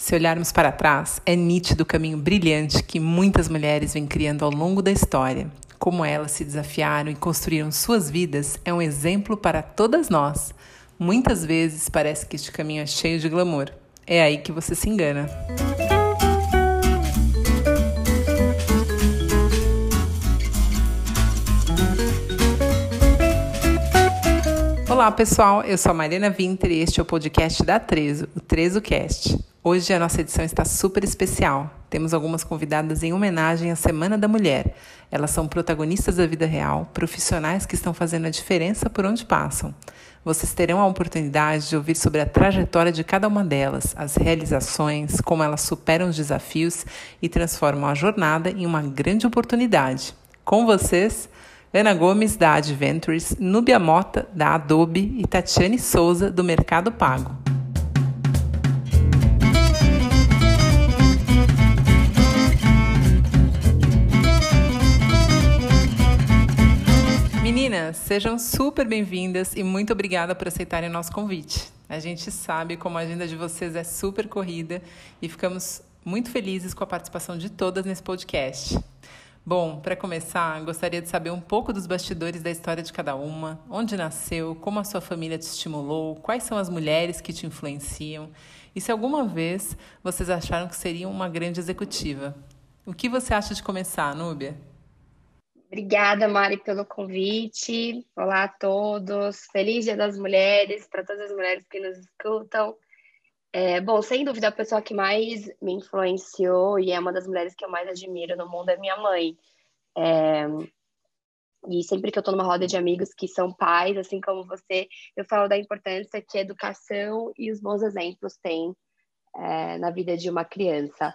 Se olharmos para trás, é nítido o caminho brilhante que muitas mulheres vêm criando ao longo da história. Como elas se desafiaram e construíram suas vidas é um exemplo para todas nós. Muitas vezes parece que este caminho é cheio de glamour. É aí que você se engana. Olá pessoal, eu sou a Mariana Winter e este é o podcast da Trezo, o Trezo Cast. Hoje a nossa edição está super especial. Temos algumas convidadas em homenagem à Semana da Mulher. Elas são protagonistas da vida real, profissionais que estão fazendo a diferença por onde passam. Vocês terão a oportunidade de ouvir sobre a trajetória de cada uma delas, as realizações, como elas superam os desafios e transformam a jornada em uma grande oportunidade. Com vocês, Ana Gomes, da Adventures, Núbia Mota, da Adobe e Tatiane Souza, do Mercado Pago. Meninas, sejam super bem-vindas e muito obrigada por aceitarem o nosso convite. A gente sabe como a agenda de vocês é super corrida e ficamos muito felizes com a participação de todas nesse podcast. Bom, para começar, gostaria de saber um pouco dos bastidores da história de cada uma, onde nasceu, como a sua família te estimulou, quais são as mulheres que te influenciam e se alguma vez vocês acharam que seriam uma grande executiva. O que você acha de começar, Núbia? Obrigada, Mari, pelo convite. Olá a todos. Feliz Dia das Mulheres para todas as mulheres que nos escutam. É, bom, sem dúvida, a pessoa que mais me influenciou e é uma das mulheres que eu mais admiro no mundo é minha mãe. É, e sempre que eu estou numa roda de amigos que são pais, assim como você, eu falo da importância que a educação e os bons exemplos têm é, na vida de uma criança.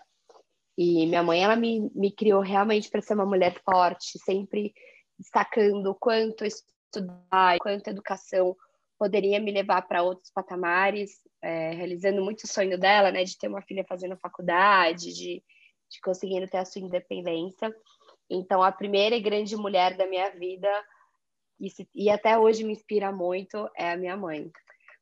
E minha mãe, ela me, me criou realmente para ser uma mulher forte, sempre destacando o quanto estudar, quanto a educação poderia me levar para outros patamares, é, realizando muito o sonho dela, né, de ter uma filha fazendo faculdade, de, de conseguindo ter a sua independência. Então, a primeira e grande mulher da minha vida, e, se, e até hoje me inspira muito, é a minha mãe.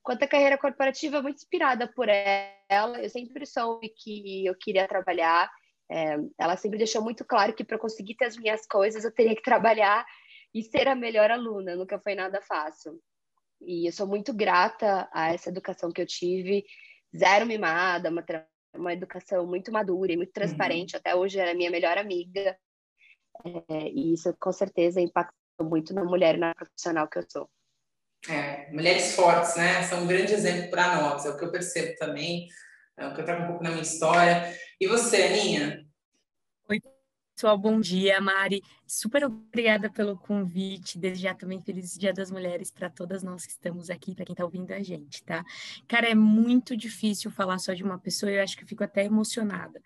Quanto à carreira corporativa, muito inspirada por ela, eu sempre soube que eu queria trabalhar é, ela sempre deixou muito claro que para conseguir ter as minhas coisas eu teria que trabalhar e ser a melhor aluna, nunca foi nada fácil. E eu sou muito grata a essa educação que eu tive, zero mimada, uma, uma educação muito madura e muito uhum. transparente. Uhum. Até hoje ela é minha melhor amiga. É, e isso com certeza impactou muito na mulher e na profissional que eu sou. É, mulheres fortes, né? São um grande exemplo para nós, é o que eu percebo também, é o que eu trago um pouco na minha história. E você, Aninha? Pessoal, bom dia, Mari. Super obrigada pelo convite. Desde já também feliz Dia das Mulheres para todas nós que estamos aqui, para quem está ouvindo a gente, tá? Cara, é muito difícil falar só de uma pessoa, eu acho que eu fico até emocionada.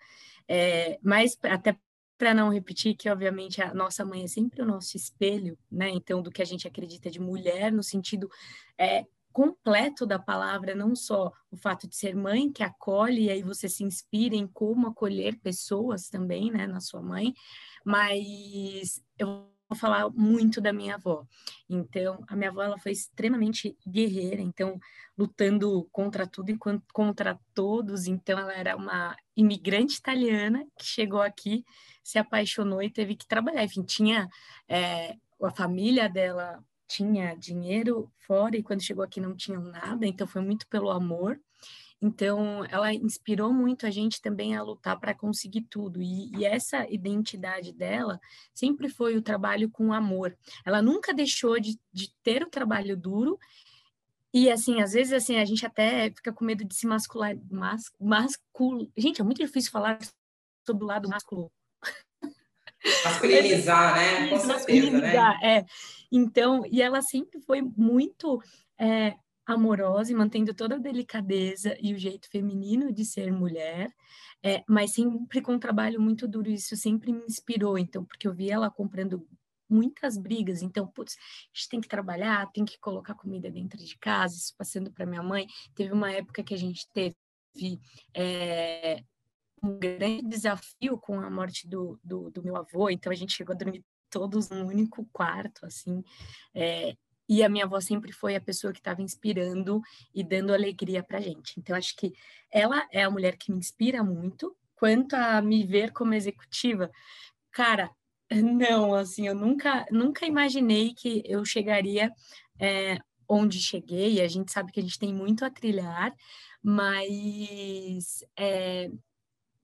É, mas até para não repetir que obviamente a nossa mãe é sempre o nosso espelho, né? Então do que a gente acredita de mulher no sentido é, completo da palavra, não só o fato de ser mãe que acolhe, e aí você se inspira em como acolher pessoas também, né, na sua mãe, mas eu vou falar muito da minha avó. Então, a minha avó ela foi extremamente guerreira, então lutando contra tudo e contra todos. Então, ela era uma imigrante italiana que chegou aqui, se apaixonou e teve que trabalhar. Enfim, tinha é, a família dela tinha dinheiro fora e quando chegou aqui não tinham nada, então foi muito pelo amor. Então, ela inspirou muito a gente também a lutar para conseguir tudo. E, e, essa identidade dela sempre foi o trabalho com amor. Ela nunca deixou de, de ter o trabalho duro. E, assim, às vezes, assim, a gente até fica com medo de se mascular. Mas, masculo. Gente, é muito difícil falar sobre o lado masculino. Masculinizar, né? Com certeza, né? É. Então, e ela sempre foi muito é, amorosa e mantendo toda a delicadeza e o jeito feminino de ser mulher, é, mas sempre com um trabalho muito duro. Isso sempre me inspirou, então, porque eu vi ela comprando muitas brigas. Então, putz, a gente tem que trabalhar, tem que colocar comida dentro de casa, isso passando para minha mãe. Teve uma época que a gente teve é, um grande desafio com a morte do, do, do, meu avô, então a gente chegou a dormir todos num único quarto, assim, é, e a minha avó sempre foi a pessoa que estava inspirando e dando alegria para gente. Então, acho que ela é a mulher que me inspira muito. Quanto a me ver como executiva, cara, não, assim, eu nunca, nunca imaginei que eu chegaria é, onde cheguei. A gente sabe que a gente tem muito a trilhar, mas é,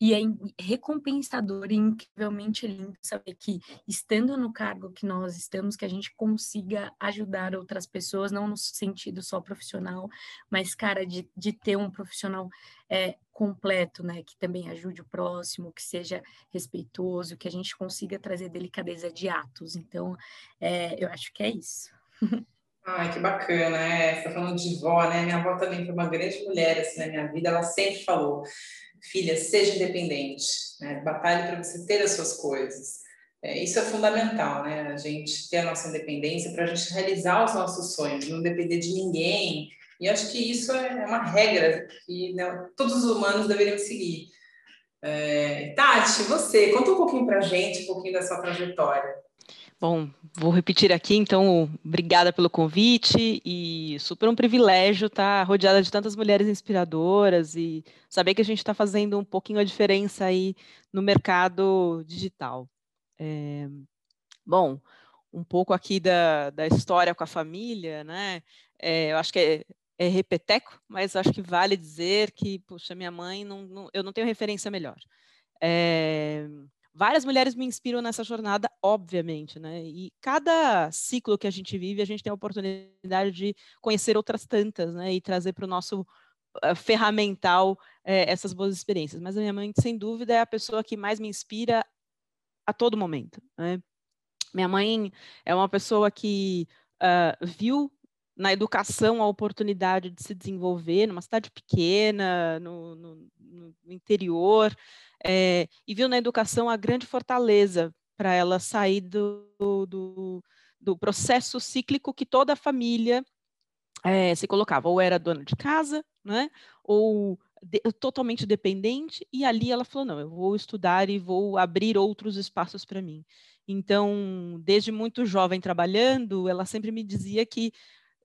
e é recompensador e incrivelmente lindo saber que, estando no cargo que nós estamos, que a gente consiga ajudar outras pessoas, não no sentido só profissional, mas, cara, de, de ter um profissional é, completo, né? Que também ajude o próximo, que seja respeitoso, que a gente consiga trazer delicadeza de atos. Então, é, eu acho que é isso. Ai, que bacana, é. Você tá falando de vó, né? Minha avó também foi uma grande mulher assim, na minha vida, ela sempre falou filha, seja independente, né? batalhe para você ter as suas coisas. É, isso é fundamental, né? A gente ter a nossa independência para a gente realizar os nossos sonhos, não depender de ninguém. E acho que isso é uma regra que né, todos os humanos deveriam seguir. É, Tati, você, conta um pouquinho para a gente, um pouquinho da sua trajetória. Bom, vou repetir aqui, então, obrigada pelo convite e super um privilégio estar rodeada de tantas mulheres inspiradoras e saber que a gente está fazendo um pouquinho a diferença aí no mercado digital. É, bom, um pouco aqui da, da história com a família, né? É, eu acho que é, é repeteco, mas acho que vale dizer que, puxa, minha mãe, não, não eu não tenho referência melhor. É, Várias mulheres me inspiram nessa jornada, obviamente, né? E cada ciclo que a gente vive, a gente tem a oportunidade de conhecer outras tantas, né? E trazer para o nosso uh, ferramental uh, essas boas experiências. Mas a minha mãe, sem dúvida, é a pessoa que mais me inspira a todo momento, né? Minha mãe é uma pessoa que uh, viu na educação a oportunidade de se desenvolver numa cidade pequena, no, no, no interior, é, e viu na educação a grande fortaleza para ela sair do, do, do, processo cíclico que toda a família é, se colocava, ou era dona de casa, né, ou de, totalmente dependente, e ali ela falou, não, eu vou estudar e vou abrir outros espaços para mim. Então, desde muito jovem trabalhando, ela sempre me dizia que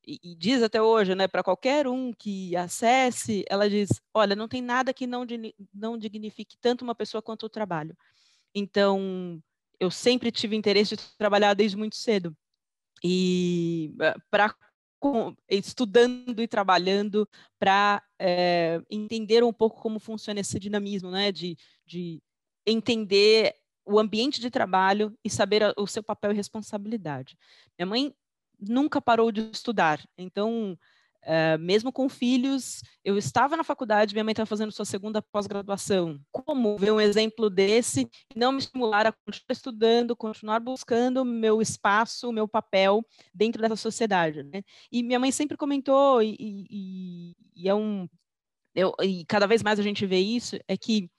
e, e diz até hoje, né, para qualquer um que acesse, ela diz: olha, não tem nada que não, não dignifique tanto uma pessoa quanto o trabalho. Então, eu sempre tive interesse de trabalhar desde muito cedo. E eh, para estudando e trabalhando para é, entender um pouco como funciona esse dinamismo, né, de, de entender o ambiente de trabalho e saber o seu papel e responsabilidade. Minha mãe nunca parou de estudar. Então, uh, mesmo com filhos, eu estava na faculdade, minha mãe estava fazendo sua segunda pós-graduação. Como ver um exemplo desse e não me estimular a continuar estudando, continuar buscando meu espaço, meu papel dentro dessa sociedade? Né? E minha mãe sempre comentou, e, e, e é um. Eu, e cada vez mais a gente vê isso, é que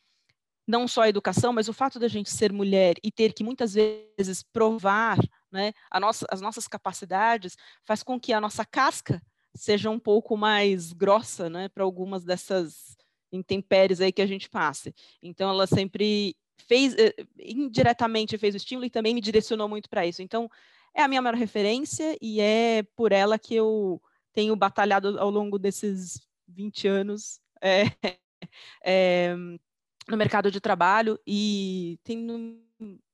não só a educação, mas o fato da gente ser mulher e ter que muitas vezes provar né, nossa, as nossas capacidades, faz com que a nossa casca seja um pouco mais grossa né, para algumas dessas intempéries aí que a gente passe. Então, ela sempre fez, eh, indiretamente fez o estímulo e também me direcionou muito para isso. Então, é a minha maior referência e é por ela que eu tenho batalhado ao longo desses 20 anos é, é, no mercado de trabalho e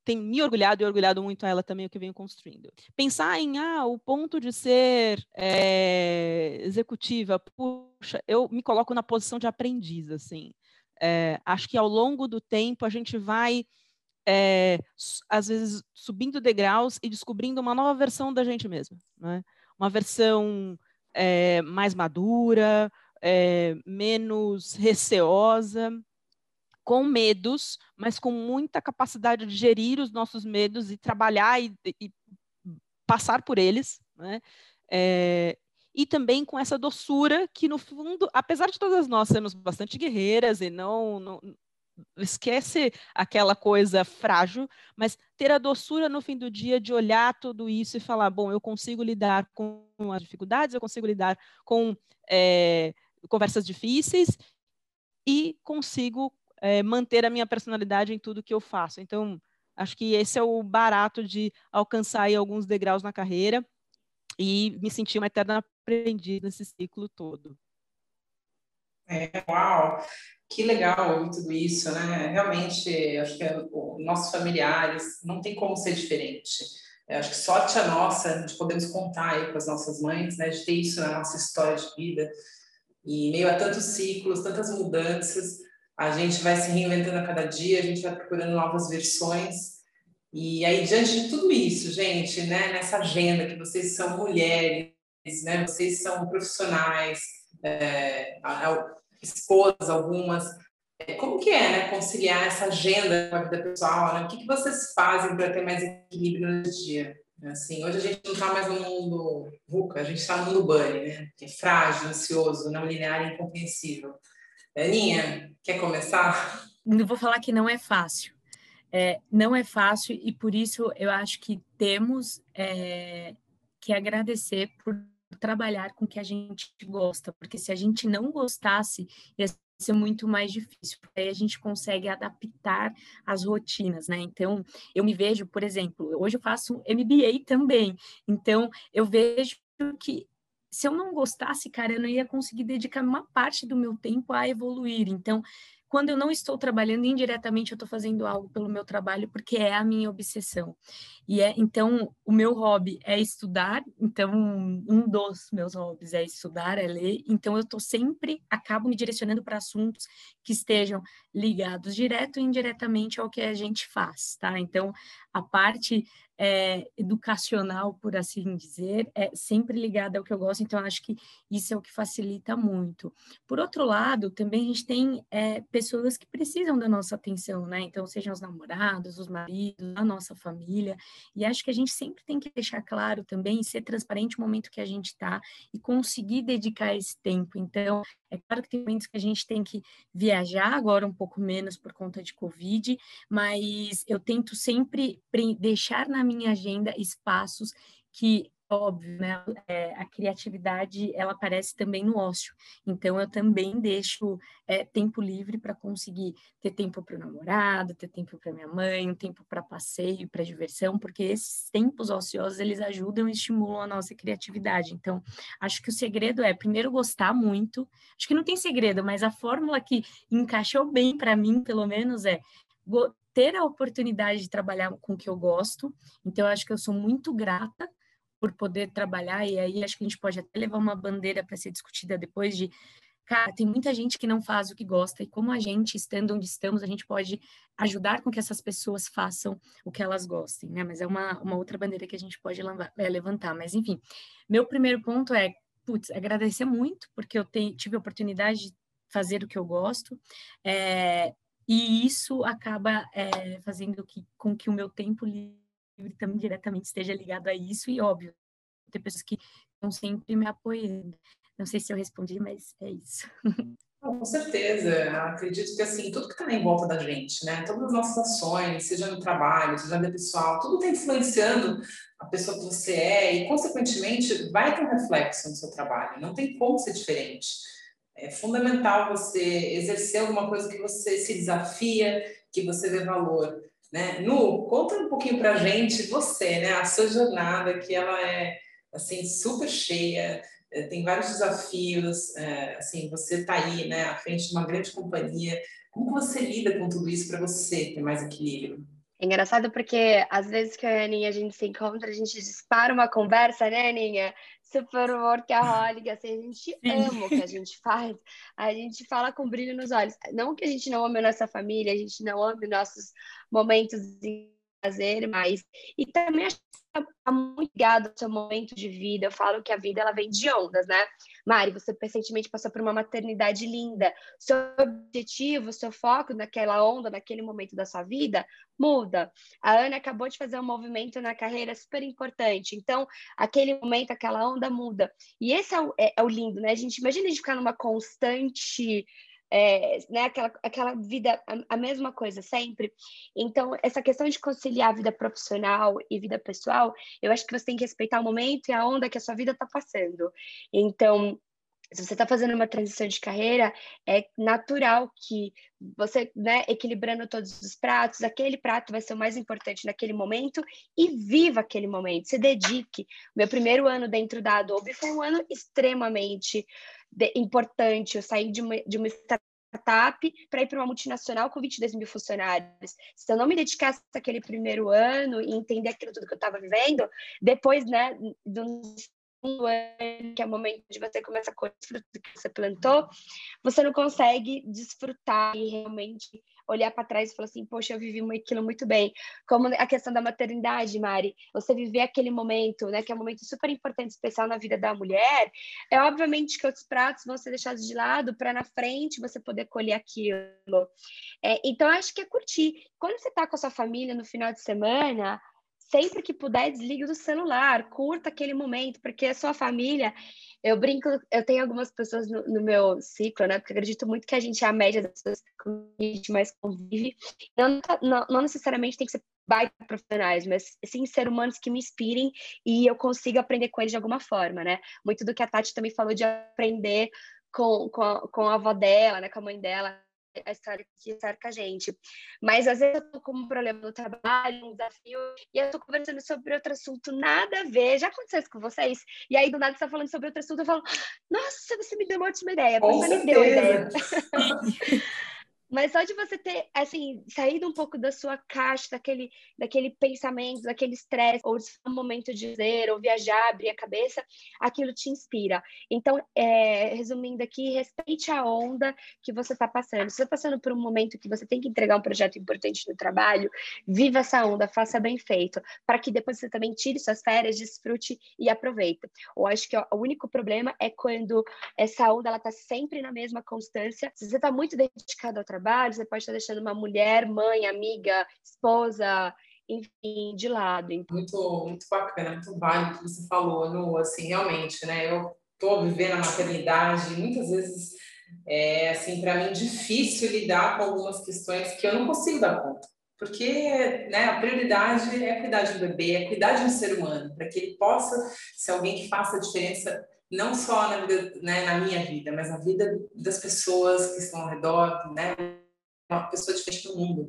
tem me orgulhado e orgulhado muito a ela também o que venho construindo. Pensar em ah, o ponto de ser é, executiva, puxa, eu me coloco na posição de aprendiz, assim. É, acho que ao longo do tempo a gente vai é, às vezes subindo degraus e descobrindo uma nova versão da gente mesma, né? Uma versão mais madura, menos receosa, com medos, mas com muita capacidade de gerir os nossos medos e trabalhar e, e passar por eles, né? É, e também com essa doçura que, no fundo, apesar de todas nós sermos bastante guerreiras e não, não esquece aquela coisa frágil, mas ter a doçura no fim do dia de olhar tudo isso e falar, bom, eu consigo lidar com as dificuldades, eu consigo lidar com é, conversas difíceis e consigo é, manter a minha personalidade em tudo que eu faço. Então, acho que esse é o barato de alcançar alguns degraus na carreira. e me senti uma eterna aprendiz nesse ciclo todo. É, uau, que legal ouvir tudo isso, né? Realmente, acho que é, nossos familiares não tem como ser diferente. Eu acho que sorte a nossa de podermos contar aí com as nossas mães, né? De ter isso na nossa história de vida. E meio a tantos ciclos, tantas mudanças, a gente vai se reinventando a cada dia, a gente vai procurando novas versões. E aí, diante de tudo isso, gente, né? Nessa agenda que vocês são mulheres, né? Vocês são profissionais, é, esposas algumas. É, como que é, né, conciliar essa agenda com a vida pessoal? Né? O que, que vocês fazem para ter mais equilíbrio no dia? Assim, hoje a gente não está mais no mundo VUCA, a gente está no mundo bunny, né? Que é frágil, ansioso, não linear e incompreensível. Aninha, quer começar? Não vou falar que não é fácil. É, não é fácil e por isso eu acho que temos é, que agradecer por trabalhar com o que a gente gosta, porque se a gente não gostasse, ia ser muito mais difícil, porque aí a gente consegue adaptar as rotinas, né? Então, eu me vejo, por exemplo, hoje eu faço MBA também, então eu vejo que se eu não gostasse, cara, eu não ia conseguir dedicar uma parte do meu tempo a evoluir. Então, quando eu não estou trabalhando indiretamente, eu estou fazendo algo pelo meu trabalho porque é a minha obsessão. E é então o meu hobby é estudar, então um dos meus hobbies é estudar, é ler. Então eu estou sempre acabo me direcionando para assuntos que estejam ligados direto e indiretamente ao que a gente faz, tá? Então a parte é, educacional, por assim dizer, é sempre ligada ao que eu gosto, então acho que isso é o que facilita muito. Por outro lado, também a gente tem é, pessoas que precisam da nossa atenção, né? Então, sejam os namorados, os maridos, a nossa família, e acho que a gente sempre tem que deixar claro também, ser transparente no momento que a gente está e conseguir dedicar esse tempo. Então, é claro que tem momentos que a gente tem que viajar, agora um pouco menos por conta de Covid, mas eu tento sempre deixar na minha agenda espaços que óbvio, né? É, a criatividade ela aparece também no ócio. Então eu também deixo é, tempo livre para conseguir ter tempo para o namorado, ter tempo para minha mãe, um tempo para passeio, para diversão, porque esses tempos ociosos eles ajudam e estimulam a nossa criatividade. Então acho que o segredo é primeiro gostar muito. Acho que não tem segredo, mas a fórmula que encaixou bem para mim, pelo menos, é ter a oportunidade de trabalhar com o que eu gosto. Então, eu acho que eu sou muito grata por poder trabalhar, e aí acho que a gente pode até levar uma bandeira para ser discutida depois de cara, tem muita gente que não faz o que gosta, e como a gente, estando onde estamos, a gente pode ajudar com que essas pessoas façam o que elas gostem, né? Mas é uma, uma outra bandeira que a gente pode é, levantar. Mas, enfim, meu primeiro ponto é, putz, agradecer muito, porque eu te, tive a oportunidade de fazer o que eu gosto, é, e isso acaba é, fazendo que, com que o meu tempo livre também diretamente esteja ligado a isso, e óbvio, tem pessoas que estão sempre me apoiando. Não sei se eu respondi, mas é isso. Com certeza, acredito que assim, tudo que está em volta da gente, né? Todas as nossas ações, seja no trabalho, seja no pessoal, tudo está influenciando a pessoa que você é e, consequentemente, vai ter um reflexo no seu trabalho. Não tem como ser diferente. É fundamental você exercer alguma coisa que você se desafia, que você vê valor. Né? Nu, conta um pouquinho para a gente, você, né? A sua jornada, que ela é assim super cheia, eh, tem vários desafios, é, assim, você está aí, né, à frente de uma grande companhia. Como você lida com tudo isso para você ter mais equilíbrio? É engraçado porque às vezes que a Aninha a gente se encontra, a gente dispara uma conversa, né, Aninha? Super workaholic, assim, a gente Sim. ama o que a gente faz, a gente fala com brilho nos olhos. Não que a gente não ame a nossa família, a gente não ame nossos momentos de prazer, mas e também acho que tá muito ligado ao seu momento de vida. Eu falo que a vida ela vem de ondas, né? Mari, você recentemente passou por uma maternidade linda. Seu objetivo, seu foco naquela onda, naquele momento da sua vida, muda. A Ana acabou de fazer um movimento na carreira super importante. Então, aquele momento, aquela onda muda. E esse é o, é, é o lindo, né? A gente imagina a gente ficar numa constante é, né, aquela, aquela vida, a, a, mesma coisa sempre. Então, essa questão de conciliar a vida profissional e vida pessoal, eu acho que você tem que respeitar o momento e a onda que a sua vida está passando. Então, se você está fazendo uma transição de carreira, é natural que você, né, equilibrando todos os pratos, aquele prato vai ser o mais importante naquele momento e viva aquele momento, se dedique. Meu primeiro ano dentro da Adobe foi um ano extremamente importante. Eu saí de uma, de uma startup para ir para uma multinacional com 22 mil funcionários. Se eu não me dedicasse aquele primeiro ano e entender aquilo tudo que eu estava vivendo, depois, né, do que é o momento de você começar a colher os frutos que você plantou, você não consegue desfrutar e realmente olhar para trás e falar assim, poxa, eu vivi aquilo muito bem. Como a questão da maternidade, Mari, você viver aquele momento, né, que é um momento super importante, especial na vida da mulher, é obviamente que outros pratos vão ser deixados de lado para na frente você poder colher aquilo. É, então, acho que é curtir. Quando você está com a sua família no final de semana, sempre que puder, desligue do celular, curta aquele momento, porque a sua família. Eu brinco, eu tenho algumas pessoas no, no meu ciclo, né? Porque acredito muito que a gente é a média das pessoas que a gente mais convive. Não, não, não necessariamente tem que ser baita profissionais, mas sim ser humanos que me inspirem e eu consiga aprender com eles de alguma forma, né? Muito do que a Tati também falou de aprender com, com, a, com a avó dela, né? Com a mãe dela a história que cerca a gente. Mas às vezes eu tô com um problema no trabalho, um desafio, e eu tô conversando sobre outro assunto, nada a ver. Já aconteceu isso com vocês? E aí do nada você tá falando sobre outro assunto, eu falo, nossa, você me deu uma ótima ideia. você me deu ideia. Mas só de você ter, assim, saído um pouco da sua caixa, daquele, daquele pensamento, daquele estresse, ou um momento de dizer, ou viajar, abrir a cabeça, aquilo te inspira. Então, é, resumindo aqui, respeite a onda que você está passando. Se você está passando por um momento que você tem que entregar um projeto importante no trabalho, viva essa onda, faça bem feito, para que depois você também tire suas férias, desfrute e aproveite. Eu acho que ó, o único problema é quando essa onda ela está sempre na mesma constância. Se você está muito dedicado ao trabalho, trabalho, você pode estar deixando uma mulher, mãe, amiga, esposa, enfim, de lado. Muito, muito bacana, muito válido que você falou, no, assim, realmente, né? Eu estou vivendo a maternidade muitas vezes é, assim, para mim, difícil lidar com algumas questões que eu não consigo dar conta. Porque né, a prioridade é cuidar de um bebê, é cuidar de um ser humano, para que ele possa ser alguém que faça a diferença não só na, vida, né, na minha vida, mas na vida das pessoas que estão ao redor, né? Uma pessoa diferente do mundo.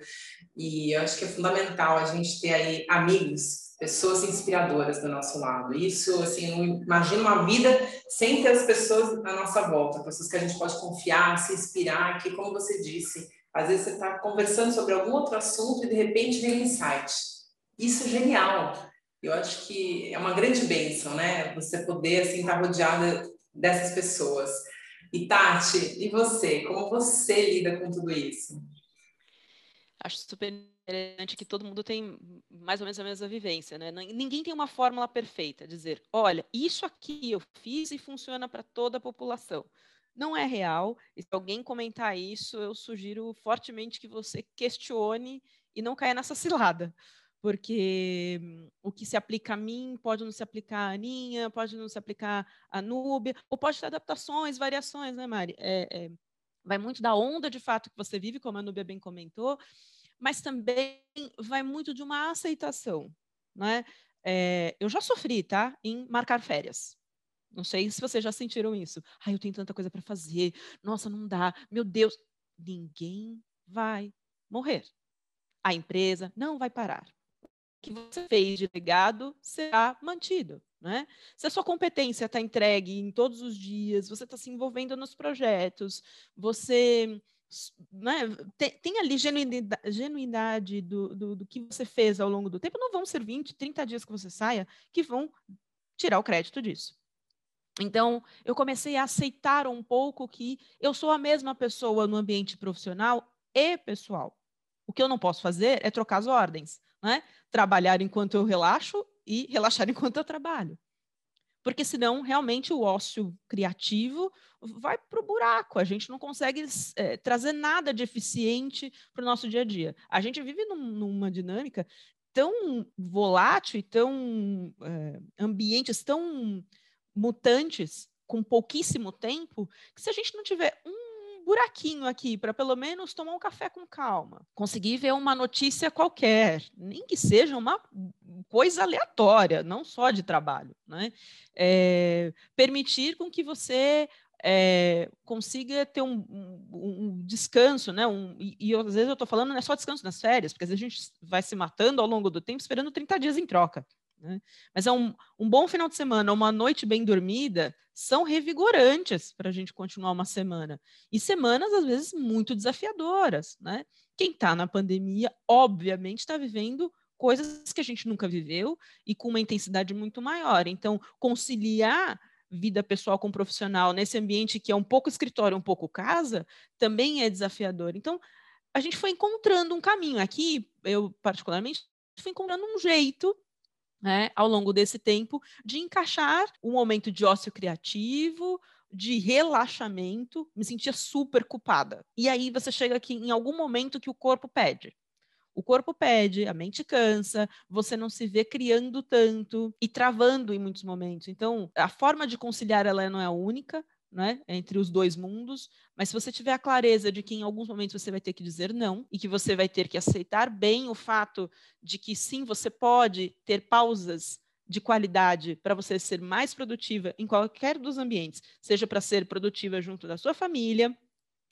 E eu acho que é fundamental a gente ter aí amigos, pessoas inspiradoras do nosso lado. Isso, assim, não imagino uma vida sem ter as pessoas à nossa volta, pessoas que a gente pode confiar, se inspirar, que, como você disse, às vezes você está conversando sobre algum outro assunto e de repente vem um insight. Isso é genial. Eu acho que é uma grande bênção, né? Você poder assim estar rodeada dessas pessoas. E Tati, e você? Como você lida com tudo isso? Acho super interessante que todo mundo tem mais ou menos a mesma vivência, né? Ninguém tem uma fórmula perfeita, dizer, olha, isso aqui eu fiz e funciona para toda a população. Não é real. E se alguém comentar isso, eu sugiro fortemente que você questione e não caia nessa cilada porque o que se aplica a mim pode não se aplicar a Aninha, pode não se aplicar a Núbia, ou pode ter adaptações, variações, né, Mari? É, é, vai muito da onda de fato que você vive, como a Núbia bem comentou, mas também vai muito de uma aceitação, né? É, eu já sofri, tá? Em marcar férias. Não sei se vocês já sentiram isso. Ai, eu tenho tanta coisa para fazer. Nossa, não dá. Meu Deus, ninguém vai morrer. A empresa não vai parar que você fez de legado será mantido. Né? Se a sua competência está entregue em todos os dias, você está se envolvendo nos projetos, você né, tem, tem, ali genuinidade, do, do, do, que você fez ao longo do tempo, não vão ser 20, 30 dias que você saia que vão tirar o crédito disso. Então, eu comecei a aceitar um pouco que eu sou a mesma pessoa no ambiente profissional e pessoal. O que eu não posso fazer é trocar as ordens né? Trabalhar enquanto eu relaxo e relaxar enquanto eu trabalho. Porque senão, realmente, o ócio criativo vai para o buraco. A gente não consegue é, trazer nada de eficiente para o nosso dia a dia. A gente vive num, numa dinâmica tão volátil e tão é, ambientes tão mutantes com pouquíssimo tempo que se a gente não tiver um buraquinho aqui para pelo menos tomar um café com calma, conseguir ver uma notícia qualquer, nem que seja uma coisa aleatória, não só de trabalho, né? É, permitir com que você é, consiga ter um, um, um, descanso, né? Um, e, e às vezes eu estou falando não é só descanso nas férias, porque às vezes a gente vai se matando ao longo do tempo esperando 30 dias em troca. Né? Mas é um, um bom final de semana, uma noite bem dormida, são revigorantes para a gente continuar uma semana. E semanas, às vezes, muito desafiadoras. Né? Quem está na pandemia, obviamente, está vivendo coisas que a gente nunca viveu e com uma intensidade muito maior. Então, conciliar vida pessoal com profissional nesse ambiente que é um pouco escritório, um pouco casa, também é desafiador. Então, a gente foi encontrando um caminho. Aqui, eu particularmente, fui encontrando um jeito né, ao longo desse tempo, de encaixar um momento de ócio criativo, de relaxamento, me sentia super culpada. E aí você chega aqui em algum momento que o corpo pede. O corpo pede, a mente cansa, você não se vê criando tanto e travando em muitos momentos. Então, a forma de conciliar ela não é única, né, entre os dois mundos, mas se você tiver a clareza de que em alguns momentos você vai ter que dizer não e que você vai ter que aceitar bem o fato de que sim, você pode ter pausas de qualidade para você ser mais produtiva em qualquer dos ambientes, seja para ser produtiva junto da sua família,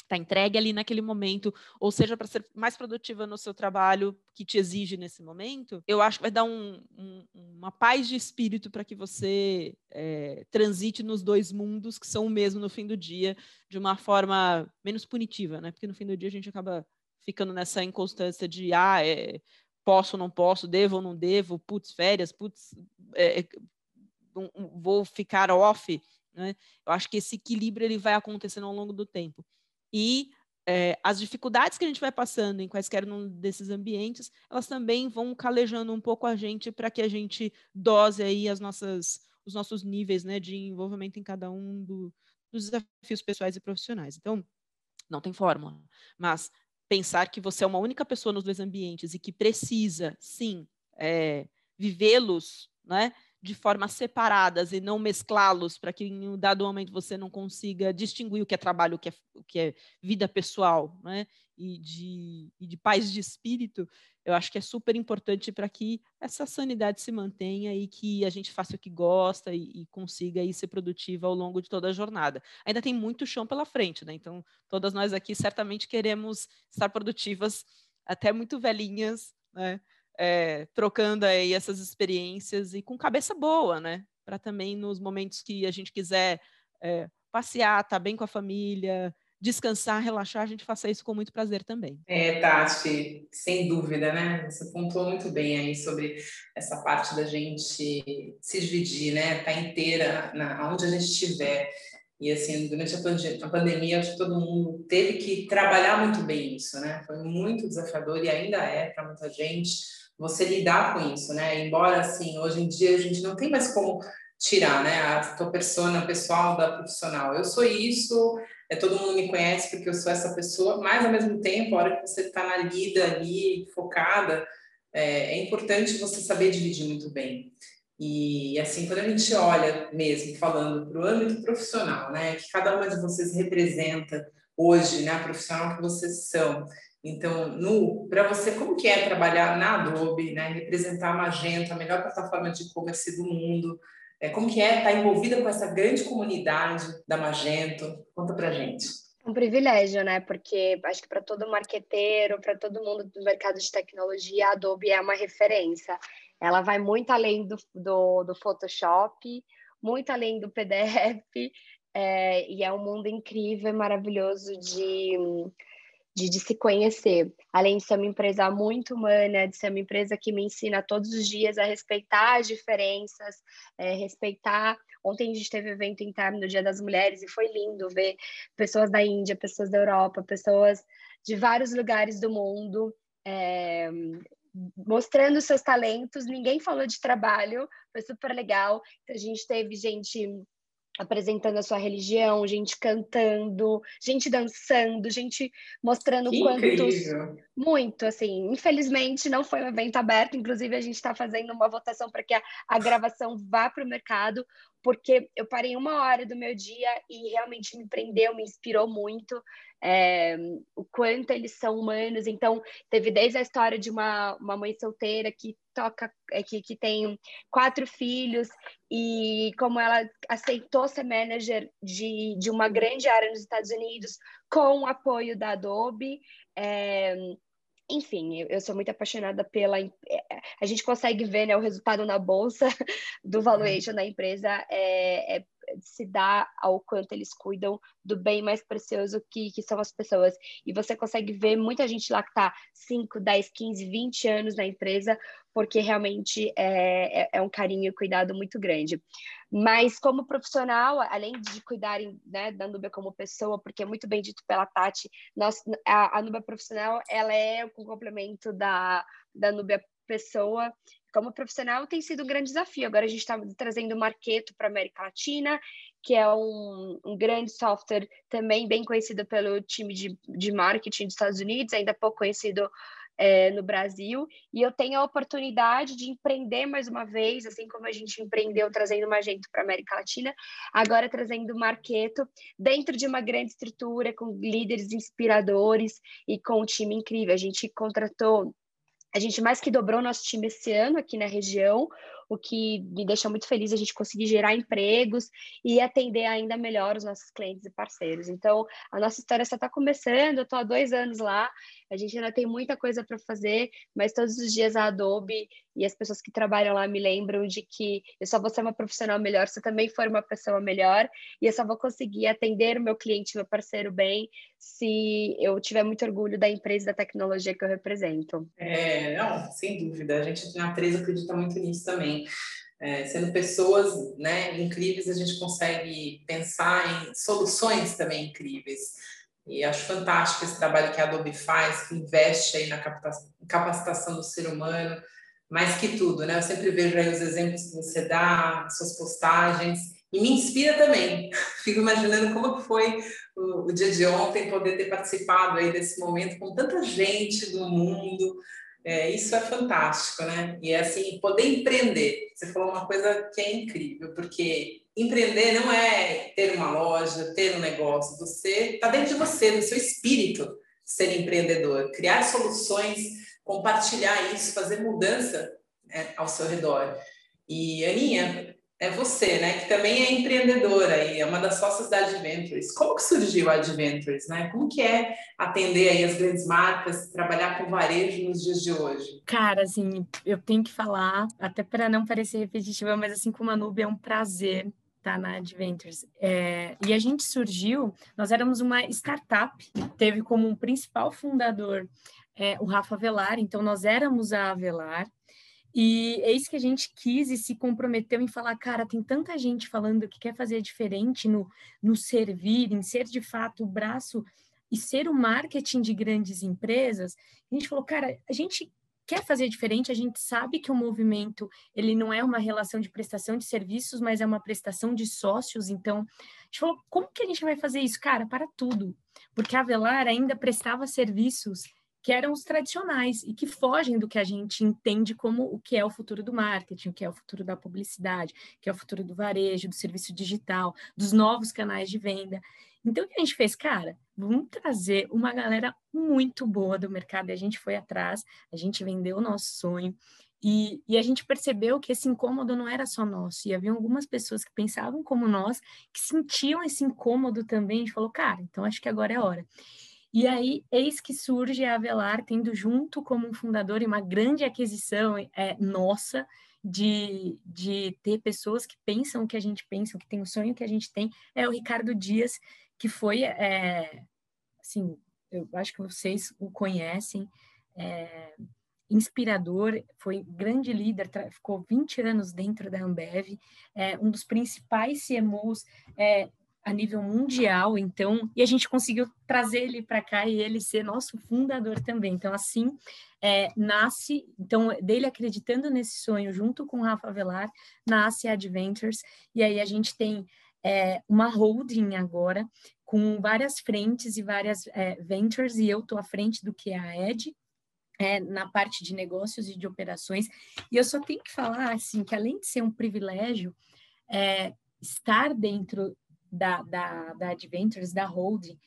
está entregue ali naquele momento, ou seja, para ser mais produtiva no seu trabalho que te exige nesse momento, eu acho que vai dar um, um, uma paz de espírito para que você é, transite nos dois mundos que são o mesmo no fim do dia, de uma forma menos punitiva, né? Porque no fim do dia a gente acaba ficando nessa inconstância de ah, é, posso ou não posso, devo ou não devo, putz, férias, putz, é, vou ficar off. Né? Eu acho que esse equilíbrio ele vai acontecendo ao longo do tempo. E é, as dificuldades que a gente vai passando em quaisquer um desses ambientes, elas também vão calejando um pouco a gente para que a gente dose aí as nossas, os nossos níveis né, de envolvimento em cada um do, dos desafios pessoais e profissionais. Então, não tem fórmula, mas pensar que você é uma única pessoa nos dois ambientes e que precisa, sim, é, vivê-los, né, de formas separadas e não mesclá-los para que em um dado momento você não consiga distinguir o que é trabalho, o que é, o que é vida pessoal, né? E de, e de paz de espírito, eu acho que é super importante para que essa sanidade se mantenha e que a gente faça o que gosta e, e, consiga aí ser produtiva ao longo de toda a jornada. Ainda tem muito chão pela frente, né? Então, todas nós aqui certamente queremos estar produtivas até muito velhinhas, né? É, trocando aí essas experiências e com cabeça boa, né? Para também nos momentos que a gente quiser é, passear, estar tá bem com a família, descansar, relaxar, a gente faça isso com muito prazer também. É, Tati, sem dúvida, né? Você pontuou muito bem aí sobre essa parte da gente se dividir, né? Tá inteira na, onde a gente estiver. E assim, durante a, a pandemia, acho que todo mundo teve que trabalhar muito bem isso, né? Foi muito desafiador e ainda é para muita gente você lidar com isso, né? Embora, assim, hoje em dia a gente não tem mais como tirar, né? A tua persona pessoal da profissional. Eu sou isso, é, todo mundo me conhece porque eu sou essa pessoa, mas ao mesmo tempo, a hora que você está na lida ali, focada, é, é importante você saber dividir muito bem. E assim, quando a gente olha mesmo, falando para o âmbito profissional, né, que cada uma de vocês representa hoje, né, a profissional que vocês são, então, Nu, para você, como que é trabalhar na Adobe, né? representar a Magento, a melhor plataforma de e-commerce do mundo? É, como que é estar envolvida com essa grande comunidade da Magento? Conta para gente. Um privilégio, né? Porque acho que para todo marqueteiro, para todo mundo do mercado de tecnologia, a Adobe é uma referência. Ela vai muito além do, do, do Photoshop, muito além do PDF, é, e é um mundo incrível e maravilhoso de de, de, se conhecer. Além de ser uma empresa muito humana, de ser uma empresa que me ensina todos os dias a respeitar as diferenças, é, respeitar. Ontem a gente teve evento interno no Dia das Mulheres e foi lindo ver pessoas da Índia, pessoas da Europa, pessoas de vários lugares do mundo. É, mostrando seus talentos, ninguém falou de trabalho, foi super legal. Então, a gente teve gente apresentando a sua religião, gente cantando, gente dançando, gente mostrando que quantos incrível. muito assim. Infelizmente não foi um evento aberto, inclusive a gente está fazendo uma votação para que a, a gravação vá para o mercado, porque eu parei uma hora do meu dia e realmente me prendeu, me inspirou muito. é, o quanto eles são humanos. Então, teve desde a história de uma, uma mãe solteira que toca, é, que, que tem quatro filhos e como ela aceitou ser manager de, de uma grande área nos Estados Unidos com o apoio da Adobe. É, enfim, eu, sou muito apaixonada pela. É, a gente consegue ver né, o resultado na bolsa do valuation da empresa é, é, se dá ao quanto eles cuidam do bem mais precioso que, que são as pessoas. E você consegue ver muita gente lá que está 5, 10, 15, 20 anos na empresa, porque realmente é, é, é um carinho e cuidado muito grande. Mas como profissional, além de cuidarem né, da Nubia como pessoa, porque é muito bem dito pela Tati, nós, a, a Nubia profissional ela é o complemento da, da Nubia pessoa. Como profissional tem sido um grande desafio. Agora a gente está trazendo o Marketo para a América Latina, que é um, um, grande software também bem conhecido pelo time de, de marketing dos Estados Unidos, ainda pouco conhecido é, no Brasil, e eu tenho a oportunidade de empreender mais uma vez, assim como a gente empreendeu trazendo uma agente para a América Latina, agora trazendo o Marqueto dentro de uma grande estrutura, com líderes inspiradores e com um time incrível. A gente contratou a gente mais que dobrou nosso time esse ano aqui na região, o que me deixa muito feliz a gente conseguir gerar empregos e atender ainda melhor os nossos clientes e parceiros. Então, a nossa história só está começando, eu estou há dois anos lá, a gente ainda tem muita coisa para fazer, mas todos os dias a Adobe e as pessoas que trabalham lá me lembram de que eu só vou ser uma profissional melhor se eu também for uma pessoa melhor, e eu só vou conseguir atender o meu cliente, meu parceiro bem, se eu tiver muito orgulho da empresa e da tecnologia que eu represento. É, não, sem dúvida. A gente na 3 acredita muito nisso também. É, sendo pessoas né, incríveis, a gente consegue pensar em soluções também incríveis. E acho fantástico esse trabalho que a Adobe faz, que investe aí na capacitação do ser humano, mais que tudo, né? Eu sempre vejo aí os exemplos que você dá, suas postagens, e me inspira também. Fico imaginando como foi o, o, dia de ontem, poder ter participado aí desse momento com tanta gente do mundo. É, isso é fantástico, né? E é assim, poder empreender. Você falou uma coisa que é incrível, porque empreender não é ter uma loja, ter um negócio. Você está dentro de você, do seu espírito, ser empreendedor, criar soluções, compartilhar isso, fazer mudança né, ao seu redor. E Aninha, é você, né, que também é empreendedora e é uma das sócias da Adventures. Como que surgiu a Adventures, né? Como que é atender aí as grandes marcas, trabalhar com varejo nos dias de hoje? Cara, assim, eu tenho que falar, até para não parecer repetitiva, mas assim como a Nube é um prazer tá na Adventures. É, e a gente surgiu, nós éramos uma startup, teve como um principal fundador é, o Rafa Velar, então nós éramos a Avelar, e isso que a gente quis e se comprometeu em falar, cara, tem tanta gente falando que quer fazer diferente no, no servir, em ser de fato o braço e ser o marketing de grandes empresas. A gente falou, cara, a gente quer fazer diferente, a gente sabe que o movimento ele não é uma relação de prestação de serviços, mas é uma prestação de sócios. Então, a gente falou, como que a gente vai fazer isso? Cara, para tudo. Porque a Velar ainda prestava serviços que eram os tradicionais e que fogem do que a gente entende como o que é o futuro do marketing, o que é o futuro da publicidade, o que é o futuro do varejo, do serviço digital, dos novos canais de venda. Então, o que a gente fez? Cara, vamos trazer uma galera muito boa do mercado. E a gente foi atrás, a gente vendeu o nosso sonho. E, e, a gente percebeu que esse incômodo não era só nosso, e havia algumas pessoas que pensavam como nós, que sentiam esse incômodo também. A gente falou, cara, então acho que agora é hora. E aí, eis que surge a Avelar, tendo junto como um fundador e uma grande aquisição é, nossa, de, de ter pessoas que pensam o que a gente pensa, que tem o sonho que a gente tem, é o Ricardo Dias, que foi, é, assim, eu acho que vocês o conhecem, é, inspirador, foi grande líder, ficou 20 anos dentro da Ambev, é, um dos principais CMOs é, a nível mundial, então, e a gente conseguiu trazer ele para cá e ele ser nosso fundador também. Então, assim, é, nasce, então, dele acreditando nesse sonho, junto com Rafa Velar, nasce a Adventures, e aí a gente tem é, uma holding agora, com várias frentes e várias é, ventures, e eu estou à frente do que é a Ed, é, na parte de negócios e de operações. E eu só tenho que falar, assim, que além de ser um privilégio, é, estar dentro da, da, da Adventures, da holding,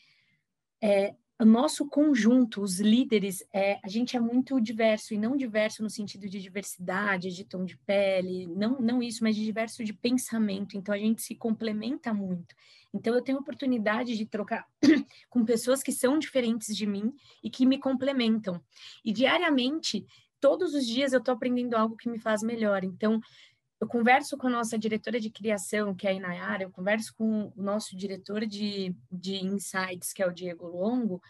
é, o nosso conjunto, os líderes, é, a gente é muito diverso, e não diverso no sentido de diversidade, de tom de pele, não, não isso, mas de diverso de pensamento. Então, a gente se complementa muito. Então, eu tenho oportunidade de trocar com pessoas que são diferentes de mim e que me complementam. E diariamente, todos os dias, eu estou aprendendo algo que me faz melhor. Então, eu converso com a nossa diretora de criação, que é a Inayara, eu converso com o nosso diretor de, de insights, que é o Diego Longo,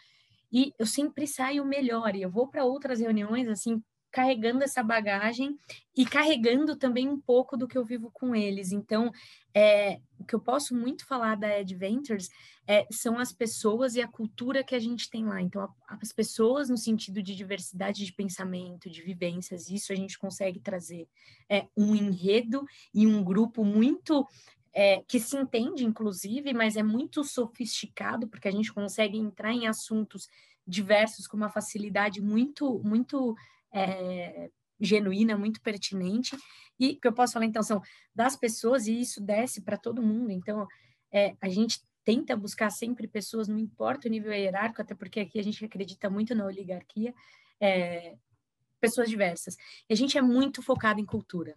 e eu sempre saio melhor. E eu vou para outras reuniões, assim, carregando essa bagagem e carregando também um pouco do que eu vivo com eles. Então, é, o que eu posso muito falar da Adventures é, são as pessoas e a cultura que a gente tem lá. Então, a, as pessoas no sentido de diversidade de pensamento, de vivências, isso a gente consegue trazer é, um enredo e um grupo muito é, que se entende, inclusive, mas é muito sofisticado, porque a gente consegue entrar em assuntos diversos com uma facilidade muito, muito é, genuína, muito pertinente. E o que eu posso falar, então, são das pessoas, e isso desce para todo mundo. Então, é, a gente tenta buscar sempre pessoas, não importa o nível hierárquico, até porque aqui a gente acredita muito na oligarquia, é, pessoas diversas. E a gente é muito focado em cultura.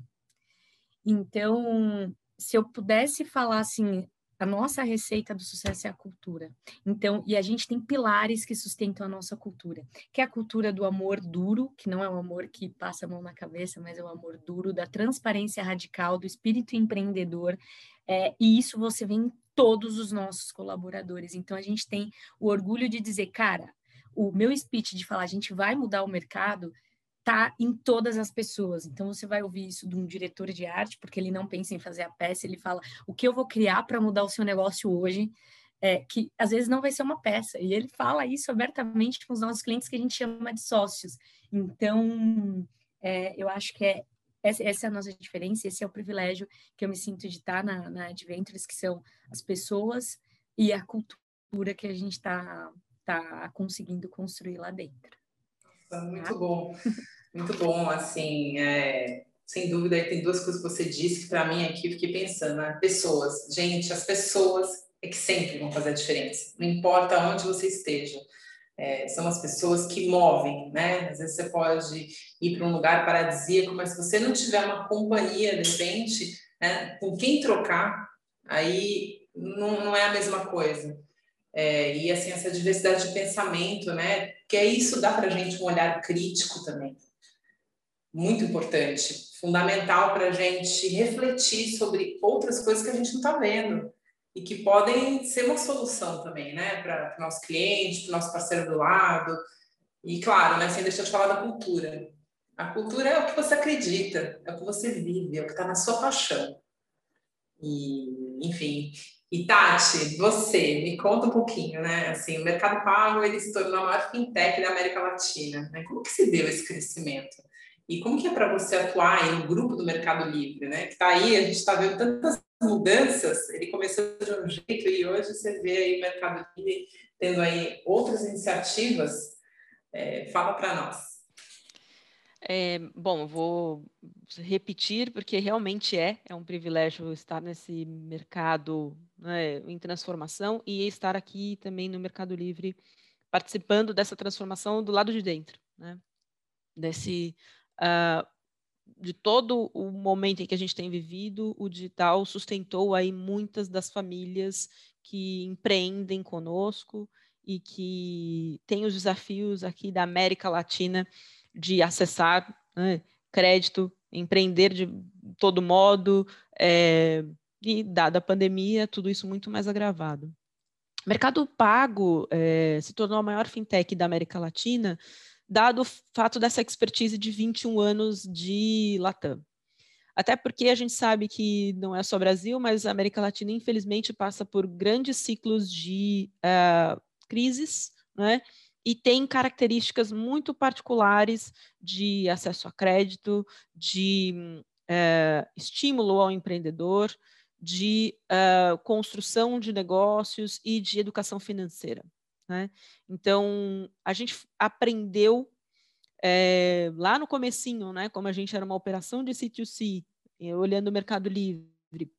Então, se eu pudesse falar assim, a nossa receita do sucesso é a cultura. Então, e a gente tem pilares que sustentam a nossa cultura, que é a cultura do amor duro, que não é o amor que passa a mão na cabeça, mas é o amor duro, da transparência radical, do espírito empreendedor. É, e isso você vê em todos os nossos colaboradores. Então, a gente tem o orgulho de dizer, cara, o meu speech de falar a gente vai mudar o mercado tá em todas as pessoas. Então você vai ouvir isso de um diretor de arte, porque ele não pensa em fazer a peça, ele fala o que eu vou criar para mudar o seu negócio hoje, é, que às vezes não vai ser uma peça. E ele fala isso abertamente com os nossos clientes que a gente chama de sócios. Então é, eu acho que é essa, essa, é a nossa diferença, esse é o privilégio que eu me sinto de estar na, na Adventures, que são as pessoas e a cultura que a gente está tá conseguindo construir lá dentro. Muito bom, muito bom, assim, é, sem dúvida, tem duas coisas que você disse que para mim aqui eu fiquei pensando, né? pessoas, gente, as pessoas é que sempre vão fazer a diferença, não importa onde você esteja, é, são as pessoas que movem, né? Às vezes você pode ir para um lugar paradisíaco, mas se você não tiver uma companhia, de repente, né, com quem trocar, aí não, não é a mesma coisa. É, e assim, essa diversidade de pensamento, né? Que é isso dá para a gente um olhar crítico também. Muito importante, fundamental para a gente refletir sobre outras coisas que a gente não está vendo e que podem ser uma solução também, né? Para o nosso cliente, para o nosso parceiro do lado. E claro, né, sem deixar de falar da cultura. A cultura é o que você acredita, é o que você vive, é o que está na sua paixão. E, enfim, e Tati, você, me conta um pouquinho, né? Assim, o Mercado Pago, ele se tornou a maior fintech da América Latina, né? Como que se deu esse crescimento? E como que é para você atuar no grupo do Mercado Livre, né? Que está aí, a gente está vendo tantas mudanças, ele começou de um jeito e hoje você vê aí o Mercado Livre tendo aí outras iniciativas. É, fala para nós. É, bom, vou repetir, porque realmente é, é um privilégio estar nesse mercado né, em transformação e estar aqui também no Mercado Livre, participando dessa transformação do lado de dentro, né? Desse, uh, de todo o momento em que a gente tem vivido, o digital sustentou aí muitas das famílias que empreendem conosco e que têm os desafios aqui da América Latina de acessar né, crédito, empreender de todo modo, é, e dada a pandemia, tudo isso muito mais agravado. O mercado pago é, se tornou a maior fintech da América Latina, dado o fato dessa expertise de 21 anos de Latam. Até porque a gente sabe que não é só Brasil, mas a América Latina, infelizmente, passa por grandes ciclos de uh, crises, né? e tem características muito particulares de acesso a crédito, de é, estímulo ao empreendedor, de uh, construção de negócios e de educação financeira. Né? Então, a gente aprendeu é, lá no comecinho, né, como a gente era uma operação de C2C, olhando o Mercado Livre,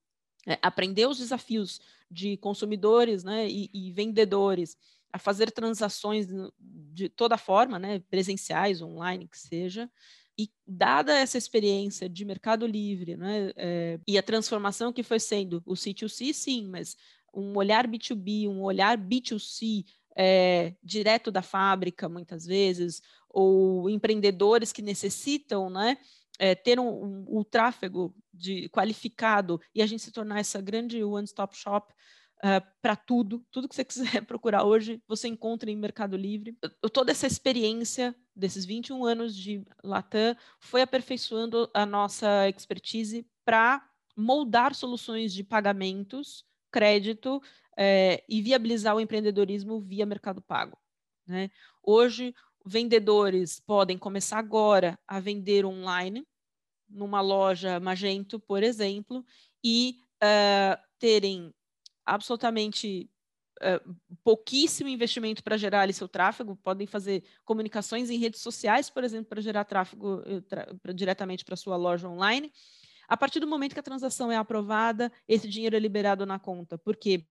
é, aprendeu os desafios de consumidores né, e, e vendedores a fazer transações de toda forma, né, presenciais, online, que seja, e dada essa experiência de mercado livre, né, é, e a transformação que foi sendo o C2C, sim, mas um olhar B2B, um olhar B2C é, direto da fábrica, muitas vezes, ou empreendedores que necessitam, né, é, ter um, um, um, tráfego de qualificado e a gente se tornar essa grande one-stop shop uh, para tudo, tudo que você quiser procurar hoje, você encontra em Mercado Livre. Eu, toda essa experiência desses 21 anos de Latam foi aperfeiçoando a nossa expertise para moldar soluções de pagamentos, crédito é, e viabilizar o empreendedorismo via Mercado Pago. Né? Hoje, vendedores podem começar agora a vender online, numa loja Magento, por exemplo, e uh, terem absolutamente uh, pouquíssimo investimento para gerar ali seu tráfego, podem fazer comunicações em redes sociais, por exemplo, para gerar tráfego uh, pra, diretamente para sua loja online. A partir do momento que a transação é aprovada, esse dinheiro é liberado na conta, porque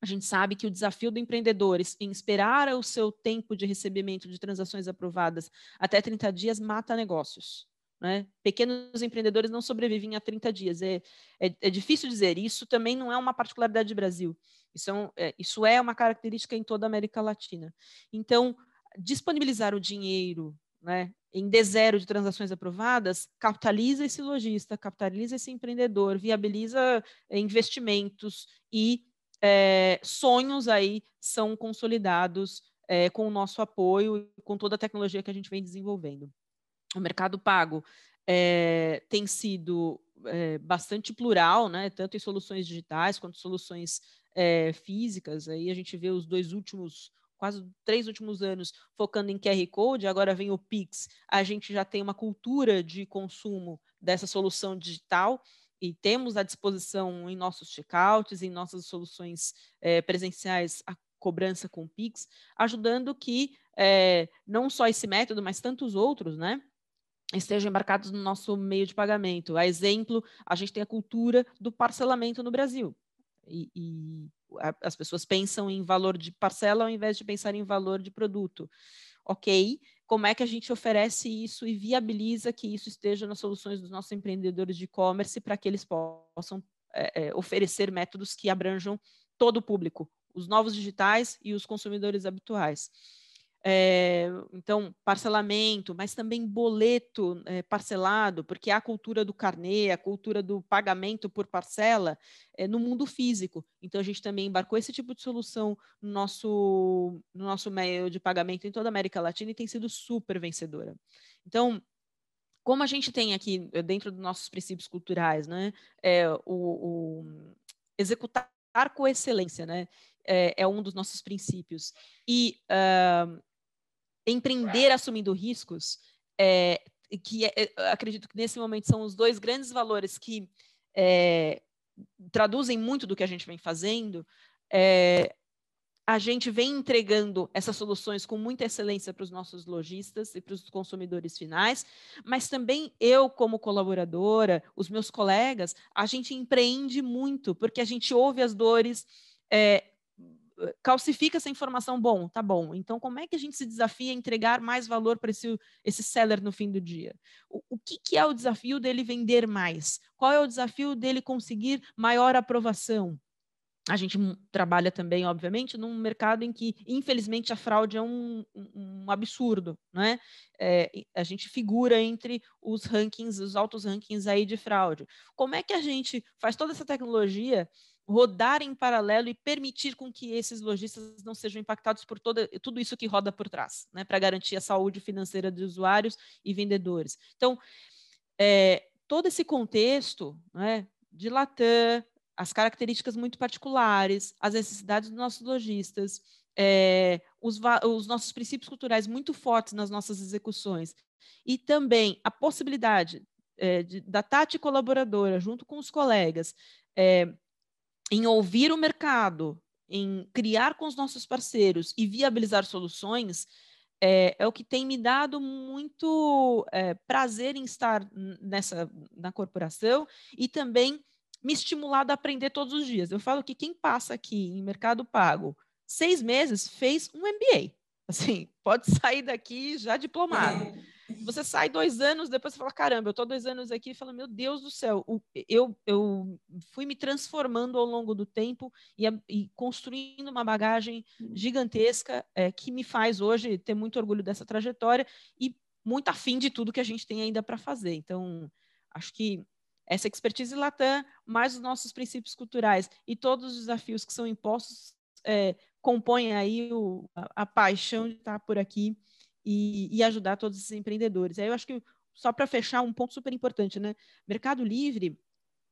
a gente sabe que o desafio do empreendedor em esperar o seu tempo de recebimento de transações aprovadas até 30 dias mata negócios. Né? Pequenos empreendedores não sobrevivem a 30 dias. É, é, é, difícil dizer. Isso também não é uma particularidade do Brasil. Isso é, um, é, isso é uma característica em toda a América Latina. Então, disponibilizar o dinheiro né, em D0 de transações aprovadas capitaliza esse lojista, capitaliza esse empreendedor, viabiliza é, investimentos e é, sonhos aí são consolidados é, com o nosso apoio e com toda a tecnologia que a gente vem desenvolvendo o mercado pago é, tem sido é, bastante plural, né, tanto em soluções digitais quanto soluções é, físicas. Aí a gente vê os dois últimos, quase três últimos anos, focando em QR Code, agora vem o Pix. A gente já tem uma cultura de consumo dessa solução digital e temos à disposição em nossos checkouts, em nossas soluções presenciais, a cobrança com Pix, ajudando que não só esse método, mas tantos outros, né? Estejam embarcados no nosso meio de pagamento. A exemplo, a gente tem a cultura do parcelamento no Brasil. E, e as pessoas pensam em valor de parcela ao invés de pensar em valor de produto. Ok, como é que a gente oferece isso e viabiliza que isso esteja nas soluções dos nossos empreendedores de e-commerce para que eles possam é, é, oferecer métodos que abranjam todo o público, os novos digitais e os consumidores habituais. É, então, parcelamento, mas também boleto é, parcelado, porque há a cultura do carnê, a cultura do pagamento por parcela é, no mundo físico. Então, a gente também embarcou esse tipo de solução no nosso, no nosso meio de pagamento em toda a América Latina e tem sido super vencedora. Então, como a gente tem aqui, dentro dos nossos princípios culturais, né, o, o executar com excelência, né, é, é, um dos nossos princípios. E uh, empreender assumindo riscos, é, que é, acredito que nesse momento são os dois grandes valores que é, traduzem muito do que a gente vem fazendo, é, a gente vem entregando essas soluções com muita excelência para os nossos lojistas e para os consumidores finais, mas também eu, como colaboradora, os meus colegas, a gente empreende muito, porque a gente ouve as dores, é, calcifica essa informação, bom, tá bom. Então, como é que a gente se desafia a entregar mais valor para esse, esse seller no fim do dia? O, o que, que é o desafio dele vender mais? Qual é o desafio dele conseguir maior aprovação? A gente trabalha também, obviamente, num mercado em que, infelizmente, a fraude é um, um, absurdo, né? É, a gente figura entre os rankings, os altos rankings aí de fraude. Como é que a gente faz toda essa tecnologia rodar em paralelo e permitir com que esses lojistas não sejam impactados por toda, tudo isso que roda por trás, né, para garantir a saúde financeira de usuários e vendedores. Então, é, todo esse contexto né, de Latam, as características muito particulares, as necessidades dos nossos lojistas, é, os, os nossos princípios culturais muito fortes nas nossas execuções, e também a possibilidade é, de, da Tati colaboradora, junto com os colegas, é, em ouvir o mercado, em criar com os nossos parceiros e viabilizar soluções, é, é o que tem me dado muito é, prazer em estar nessa na corporação e também me estimulado a aprender todos os dias. Eu falo que quem passa aqui em mercado pago seis meses fez um MBA. Assim, pode sair daqui já diplomado. Você sai dois anos, depois você fala, caramba, eu estou dois anos aqui e fala, meu Deus do céu, eu, eu fui me transformando ao longo do tempo e, e construindo uma bagagem gigantesca é, que me faz hoje ter muito orgulho dessa trajetória e muito afim de tudo que a gente tem ainda para fazer. Então, acho que essa expertise Latam, mais os nossos princípios culturais e todos os desafios que são impostos, é, compõem aí o, a, a paixão de estar por aqui e, e ajudar todos esses empreendedores. Aí eu acho que, só para fechar, um ponto super importante, né? Mercado Livre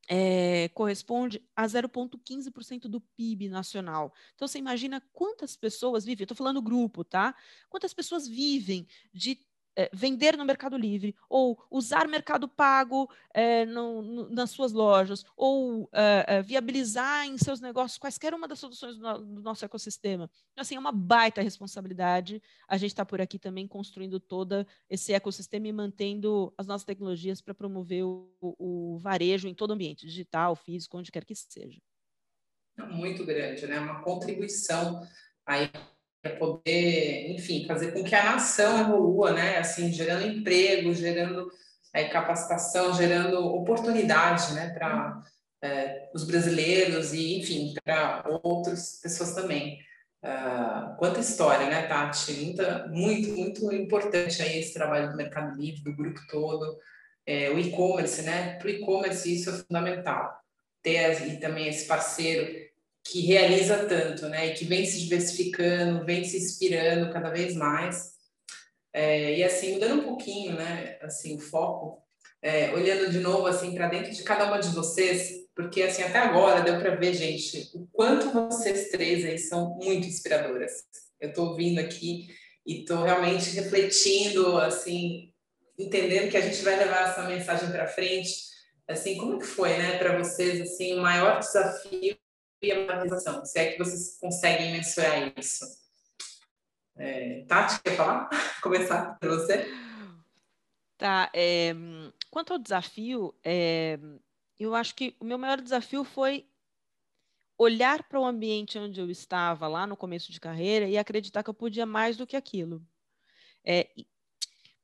é, corresponde a 0,15% do PIB nacional. Então, você imagina quantas pessoas vivem, estou falando grupo, tá? Quantas pessoas vivem de é, vender no Mercado Livre, ou usar Mercado Pago é, no, no, nas suas lojas, ou é, viabilizar em seus negócios quaisquer uma das soluções do, do nosso ecossistema. Então, assim, é uma baita responsabilidade. A gente está por aqui também construindo todo esse ecossistema e mantendo as nossas tecnologias para promover o, o varejo em todo ambiente, digital, físico, onde quer que seja. Muito grande, né? Uma contribuição aí para poder, enfim, fazer com que a nação evolua, né? Assim, gerando emprego, gerando é, capacitação, gerando oportunidade, né? Para é, os brasileiros e, enfim, para outras pessoas também. Uh, quanta história, né, Tati? Muita, muito, muito importante aí esse trabalho do Mercado Livre, do grupo todo, é, o e-commerce, né? Para o e-commerce isso é fundamental. Ter e também esse parceiro que realiza tanto, né? E que vem se diversificando, vem se inspirando cada vez mais. É, e assim, mudando um pouquinho, né? Assim, o foco, é, olhando de novo assim para dentro de cada uma de vocês, porque assim até agora deu para ver, gente, o quanto vocês três aí são muito inspiradoras. Eu estou ouvindo aqui e estou realmente refletindo, assim, entendendo que a gente vai levar essa mensagem para frente. Assim, como que foi, né, para vocês assim o maior desafio e a valorização, se é que vocês conseguem mensurar isso. É, Tati, quer falar? Começar por você? Tá, é, quanto ao desafio, é, eu acho que o meu maior desafio foi olhar para o ambiente onde eu estava lá no começo de carreira e acreditar que eu podia mais do que aquilo. É,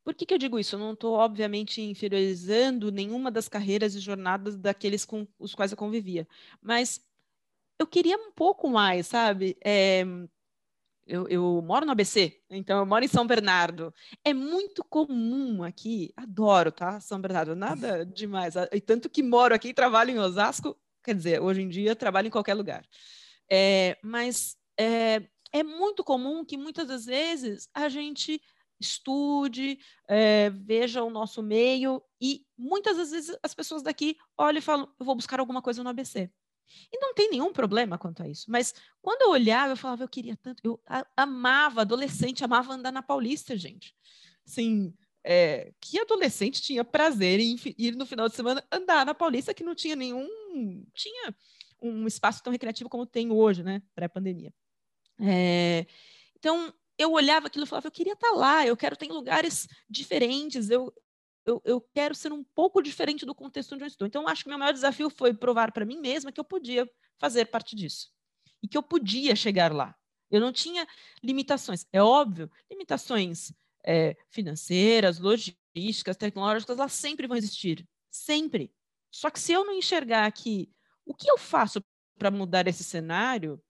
por que, que eu digo isso? Eu não estou, obviamente, inferiorizando nenhuma das carreiras e jornadas daqueles com os quais eu convivia, mas eu queria um pouco mais, sabe? É, eu, eu, moro no ABC, então eu moro em São Bernardo. É muito comum aqui, adoro, tá? São Bernardo, nada demais. E tanto que moro aqui e trabalho em Osasco, quer dizer, hoje em dia trabalho em qualquer lugar. É, mas é, é, muito comum que muitas das vezes a gente estude, é, veja o nosso meio e muitas das vezes as pessoas daqui olham e falam, eu vou buscar alguma coisa no ABC. E não tem nenhum problema quanto a isso. Mas quando eu olhava, eu falava, eu queria tanto. Eu amava, adolescente, amava andar na Paulista, gente. Assim, é, que adolescente tinha prazer em ir no final de semana andar na Paulista, que não tinha nenhum. tinha um espaço tão recreativo como tem hoje, né? Pré-pandemia. É, então, eu olhava aquilo e falava, eu queria estar lá, eu quero ter lugares diferentes, eu, eu, eu quero ser um pouco diferente do contexto onde eu estou. Então, acho que meu maior desafio foi provar para mim mesma que eu podia fazer parte disso e que eu podia chegar lá. Eu não tinha limitações. É óbvio, limitações é, financeiras, logísticas, tecnológicas, elas sempre vão existir. Sempre. Só que se eu não enxergar aqui o que eu faço para mudar esse cenário,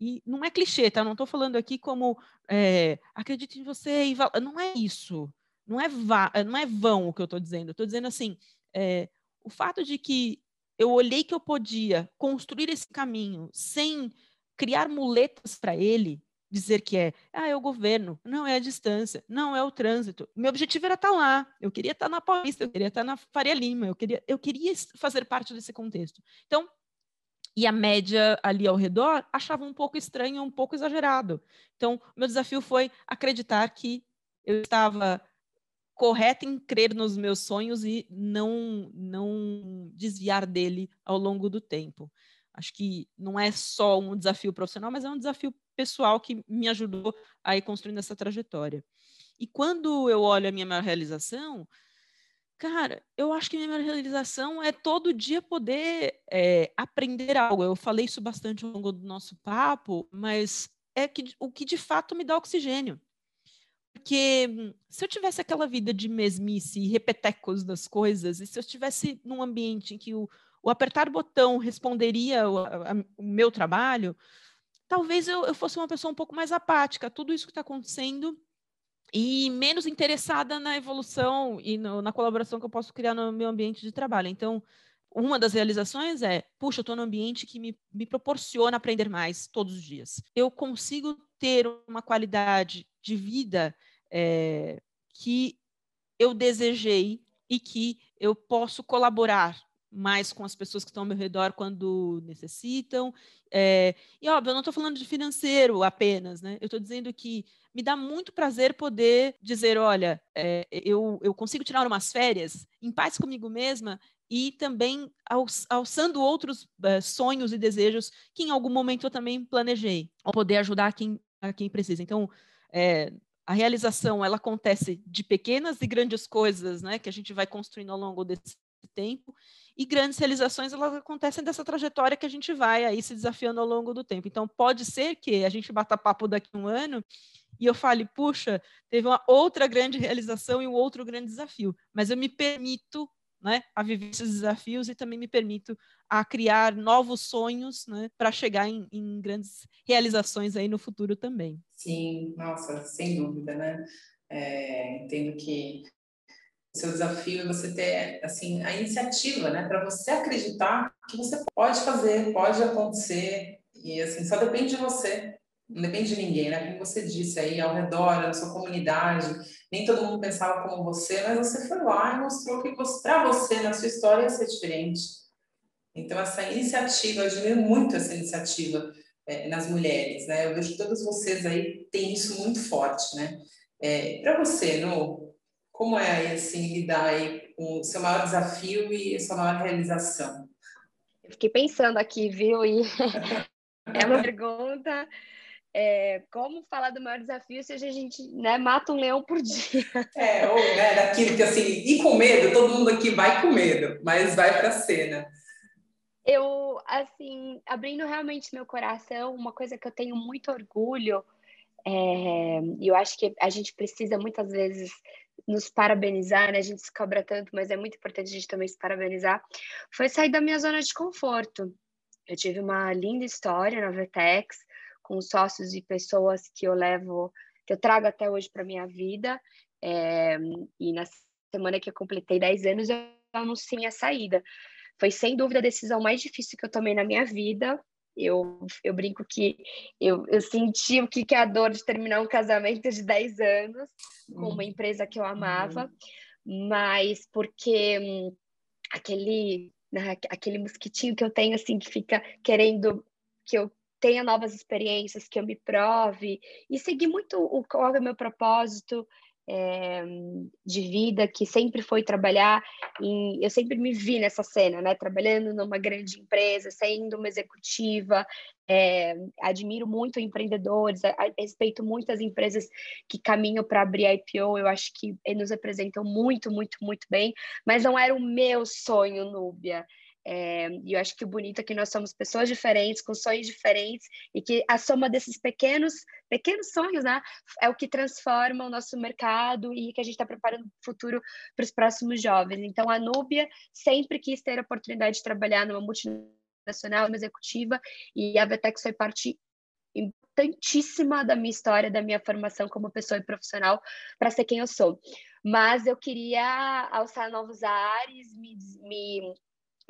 e não é clichê, tá? Eu não estou falando aqui como é, acredite em você e não é isso. Não é, vá, não é vão o que eu estou dizendo. Estou dizendo assim, é, o fato de que eu olhei que eu podia construir esse caminho sem criar muletas para ele, dizer que é, ah, é o governo, não é a distância, não é o trânsito. Meu objetivo era estar tá lá, eu queria estar tá na Paulista, eu queria estar tá na Faria Lima, eu queria, eu queria fazer parte desse contexto. Então, e a média ali ao redor achava um pouco estranho, um pouco exagerado. Então, meu desafio foi acreditar que eu estava correta em crer nos meus sonhos e não não desviar dele ao longo do tempo. Acho que não é só um desafio profissional, mas é um desafio pessoal que me ajudou a ir construindo essa trajetória. E quando eu olho a minha maior realização, cara, eu acho que minha maior realização é todo dia poder é, aprender algo. Eu falei isso bastante ao longo do nosso papo, mas é que, o que de fato me dá oxigênio. Porque hum, se eu tivesse aquela vida de mesmice e repetecos das coisas, e se eu estivesse num ambiente em que o, o apertar botão responderia o, a, o meu trabalho, talvez eu, eu, fosse uma pessoa um pouco mais apática. Tudo isso que está acontecendo e menos interessada na evolução e no, na colaboração que eu posso criar no meu ambiente de trabalho. Então, uma das realizações é, puxa, eu estou num ambiente que me, me proporciona aprender mais todos os dias. Eu consigo ter uma qualidade de vida é, que eu desejei e que eu posso colaborar mais com as pessoas que estão ao meu redor quando necessitam. É, e, óbvio, eu não estou falando de financeiro apenas, né? Eu estou dizendo que me dá muito prazer poder dizer, olha, é, eu, eu consigo tirar umas férias em paz comigo mesma e também alçando outros é, sonhos e desejos que em algum momento eu também planejei, ao poder ajudar quem, quem precisa. Então, é, a realização ela acontece de pequenas e grandes coisas, né, que a gente vai construindo ao longo desse tempo, e grandes realizações elas acontecem dessa trajetória que a gente vai aí se desafiando ao longo do tempo. Então pode ser que a gente bata papo daqui a um ano e eu fale, puxa, teve uma outra grande realização e um outro grande desafio, mas eu me permito né, a viver esses desafios e também me permito a criar novos sonhos né, para chegar em, em, grandes realizações aí no futuro também. Sim, nossa, sem dúvida, né? É, entendo que o seu desafio é você ter assim a iniciativa, né, para você acreditar que você pode fazer, pode acontecer e assim só depende de você não depende de ninguém, né? Como você disse aí, ao redor, na sua comunidade, nem todo mundo pensava como você, mas você foi lá e mostrou que para você, na sua história, ia ser diferente. Então, essa iniciativa, eu admiro muito essa iniciativa é, nas mulheres, né? Eu vejo que todas vocês aí têm isso muito forte, né? É, para você, no como é aí, assim, lidar aí com o seu maior desafio e a sua maior realização? Eu fiquei pensando aqui, viu? E é uma pergunta é, como falar do maior desafio se a gente né, mata um leão por dia? É, ou né, daquilo que assim, e com medo, todo mundo aqui vai com medo, mas vai para a cena. Eu, assim, abrindo realmente meu coração, uma coisa que eu tenho muito orgulho, é, e eu acho que a gente precisa muitas vezes nos parabenizar, né? A gente se cobra tanto, mas é muito importante a gente também se parabenizar. Foi sair da minha zona de conforto. Eu tive uma linda história na Vetex, com sócios e pessoas que eu levo, que eu trago até hoje para minha vida. É, e na semana que eu completei 10 anos, eu anunciei minha saída. Foi sem dúvida a decisão mais difícil que eu tomei na minha vida. Eu, eu brinco que eu, eu senti o que, que é a dor de terminar um casamento de 10 anos com uma uhum. empresa que eu amava, uhum. mas porque hum, aquele, né, aquele mosquitinho que eu tenho, assim, que fica querendo que eu tenha novas experiências, que eu me prove e seguir muito o qual é o meu propósito é, de vida, que sempre foi trabalhar em, eu sempre me vi nessa cena, né, trabalhando numa grande empresa, sendo uma executiva, é, admiro muito empreendedores, a, a, respeito muito as empresas que caminham para abrir IPO, eu acho que nos representam muito, muito, muito bem, mas não era o meu sonho, Núbia. É, e eu acho que o bonito é que nós somos pessoas diferentes, com sonhos diferentes, e que a soma desses pequenos, pequenos sonhos, né, é o que transforma o nosso mercado e que a gente está preparando o futuro para os próximos jovens. Então, a Núbia sempre quis ter a oportunidade de trabalhar numa multinacional, numa executiva, e a Vetex foi parte importantíssima da minha história, da minha formação como pessoa e profissional, para ser quem eu sou. Mas eu queria alçar novos ares, me, me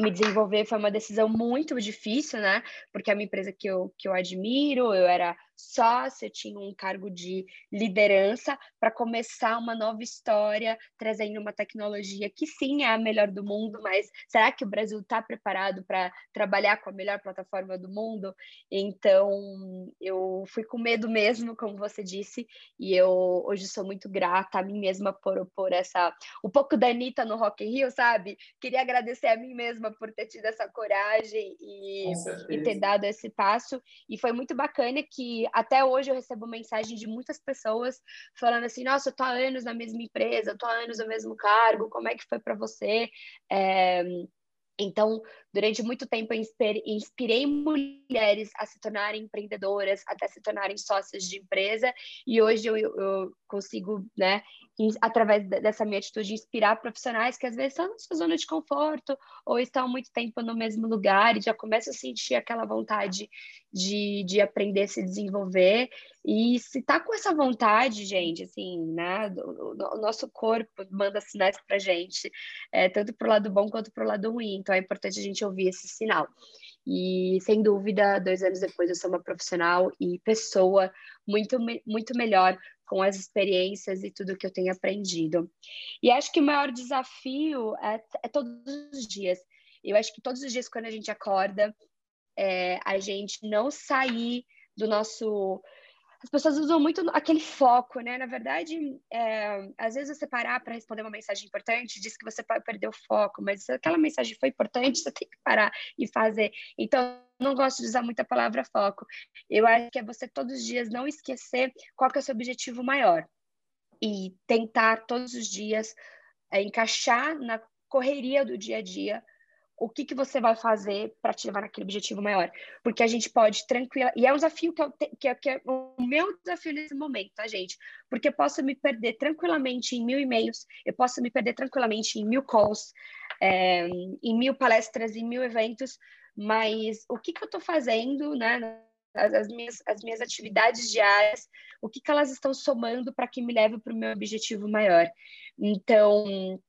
me desenvolver foi uma decisão muito difícil, né? Porque é uma empresa que eu, que eu admiro, eu era sócia, tinha um cargo de liderança para começar uma nova história, trazendo uma tecnologia que sim é a melhor do mundo, mas será que o Brasil está preparado para trabalhar com a melhor plataforma do mundo? Então, eu fui com medo mesmo, como você disse, e eu hoje sou muito grata a mim mesma por, por essa. Um pouco da Anitta no Rock in Rio, sabe? Queria agradecer a mim mesma por ter tido essa coragem e, e ter dado esse passo. E foi muito bacana que até hoje eu recebo mensagem de muitas pessoas falando assim: nossa, eu tô há anos na mesma empresa, eu tô há anos no mesmo cargo, como é que foi para você? É, então, Durante muito tempo, eu inspirei mulheres a se tornarem empreendedoras, até se tornarem sócias de empresa, e hoje eu, eu consigo, né, através dessa minha atitude, inspirar profissionais que às vezes estão na sua zona de conforto ou estão muito tempo no mesmo lugar e já começam a sentir aquela vontade de, de aprender se desenvolver. E se tá com essa vontade, gente, assim, né, o, o nosso corpo manda sinais pra gente, é, tanto pro lado bom quanto pro lado ruim, então é importante a gente ouvir esse sinal. E, sem dúvida, dois anos depois eu sou uma profissional e pessoa muito, muito melhor com as experiências e tudo que eu tenho aprendido. E acho que o maior desafio é, é todos os dias. Eu acho que todos os dias, quando a gente acorda, é, a gente não sair do nosso as pessoas usam muito aquele foco, né? Na verdade, é, às vezes você parar para responder uma mensagem importante, diz que você pode perder o foco, mas se aquela mensagem foi importante, você tem que parar e fazer. Então, não gosto de usar muito a palavra foco. Eu acho que é você todos os dias não esquecer qual que é o seu objetivo maior e tentar todos os dias é, encaixar na correria do dia a dia o que, que você vai fazer para te levar naquele objetivo maior. Porque a gente pode tranquila. E é um desafio que, eu te... que, é, que é o meu desafio nesse momento, tá, gente? Porque eu posso me perder tranquilamente em mil e-mails, eu posso me perder tranquilamente em mil calls, é, em mil palestras, em mil eventos, mas o que, que eu estou fazendo, né? As, as, minhas, as minhas atividades diárias, o que, que elas estão somando para que me leve para o meu objetivo maior. Então,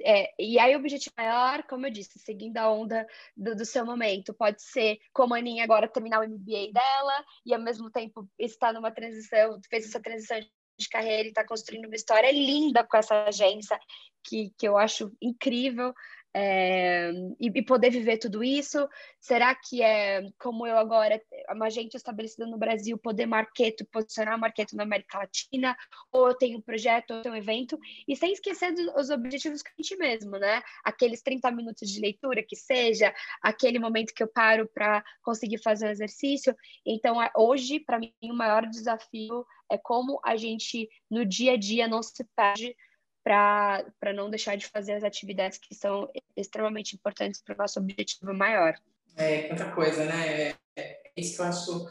é, e aí, o objetivo maior, como eu disse, seguindo a onda do, do, seu momento, pode ser como a Aninha agora terminar o MBA dela e ao mesmo tempo estar numa transição, fez essa transição de carreira e está construindo uma história linda com essa agência que, que eu acho incrível é, e, e, poder viver tudo isso? Será que é como eu agora, uma agente estabelecida no Brasil, poder marketo, posicionar marketo na América Latina? Ou eu tenho um projeto, ou eu tenho um evento? E sem esquecer dos objetivos que a gente mesmo, né? Aqueles 30 minutos de leitura que seja, aquele momento que eu paro para conseguir fazer um exercício. Então, hoje, para mim, o maior desafio é como a gente, no dia a dia, não se perde para não deixar de fazer as atividades que são extremamente importantes para o nosso objetivo maior. É, outra coisa, né? É, é isso que eu acho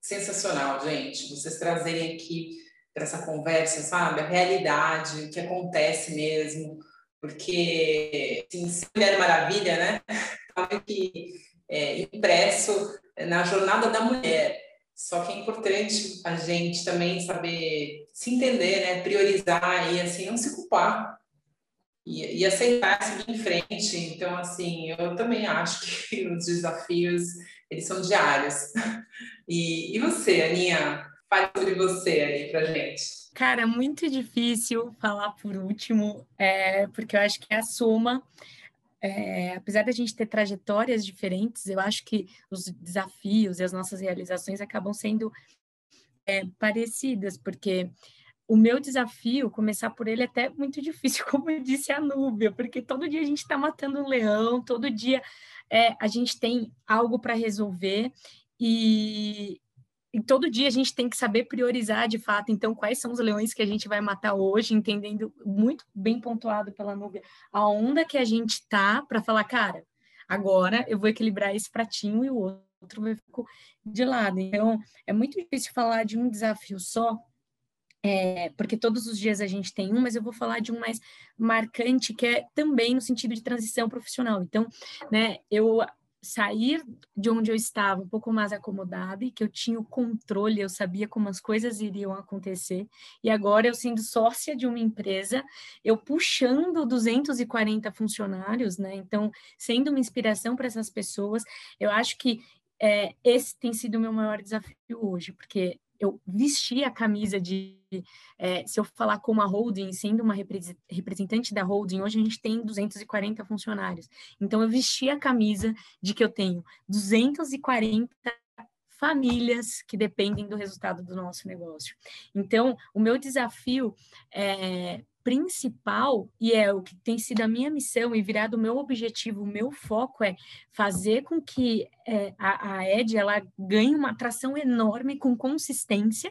sensacional, gente. Vocês trazerem aqui para essa conversa, sabe? A realidade, o que acontece mesmo. Porque, assim, se Mulher Maravilha, né? Tá que é, impresso na jornada da mulher. Só que é importante a gente também saber se entender, né? Priorizar e assim não se culpar e, e aceitar seguir em frente. Então, assim, eu também acho que os desafios eles são diários. E, e você, Aninha, fale sobre você aí pra gente. Cara, muito difícil falar por último, é, porque eu acho que é a soma é, apesar da gente ter trajetórias diferentes, eu acho que os desafios e as nossas realizações acabam sendo é, parecidas, porque o meu desafio, começar por ele, é até muito difícil, como disse a Núbia, porque todo dia a gente está matando um leão, todo dia é, a gente tem algo para resolver, e, e todo dia a gente tem que saber priorizar de fato, então, quais são os leões que a gente vai matar hoje, entendendo muito bem pontuado pela Núbia, a onda que a gente tá para falar, cara, agora eu vou equilibrar esse pratinho e o outro vai ficar de lado. Então, é muito difícil falar de um desafio só, é, porque todos os dias a gente tem um, mas eu vou falar de um mais marcante, que é também no sentido de transição profissional. Então, né, eu sair de onde eu estava um pouco mais acomodada e que eu tinha o controle, eu sabia como as coisas iriam acontecer. E agora eu sendo sócia de uma empresa, eu puxando 240 funcionários, né? Então, sendo uma inspiração para essas pessoas, eu acho que é, esse tem sido o meu maior desafio hoje, porque eu vesti a camisa de, é, se eu falar como a holding, sendo uma representante da holding, hoje a gente tem 240 funcionários. Então, eu vesti a camisa de que eu tenho 240 famílias que dependem do resultado do nosso negócio. Então, o meu desafio é, principal, e é o que tem sido a minha missão e virado o meu objetivo, o meu foco é fazer com que é, a, a Ed ela ganhe uma atração enorme com consistência,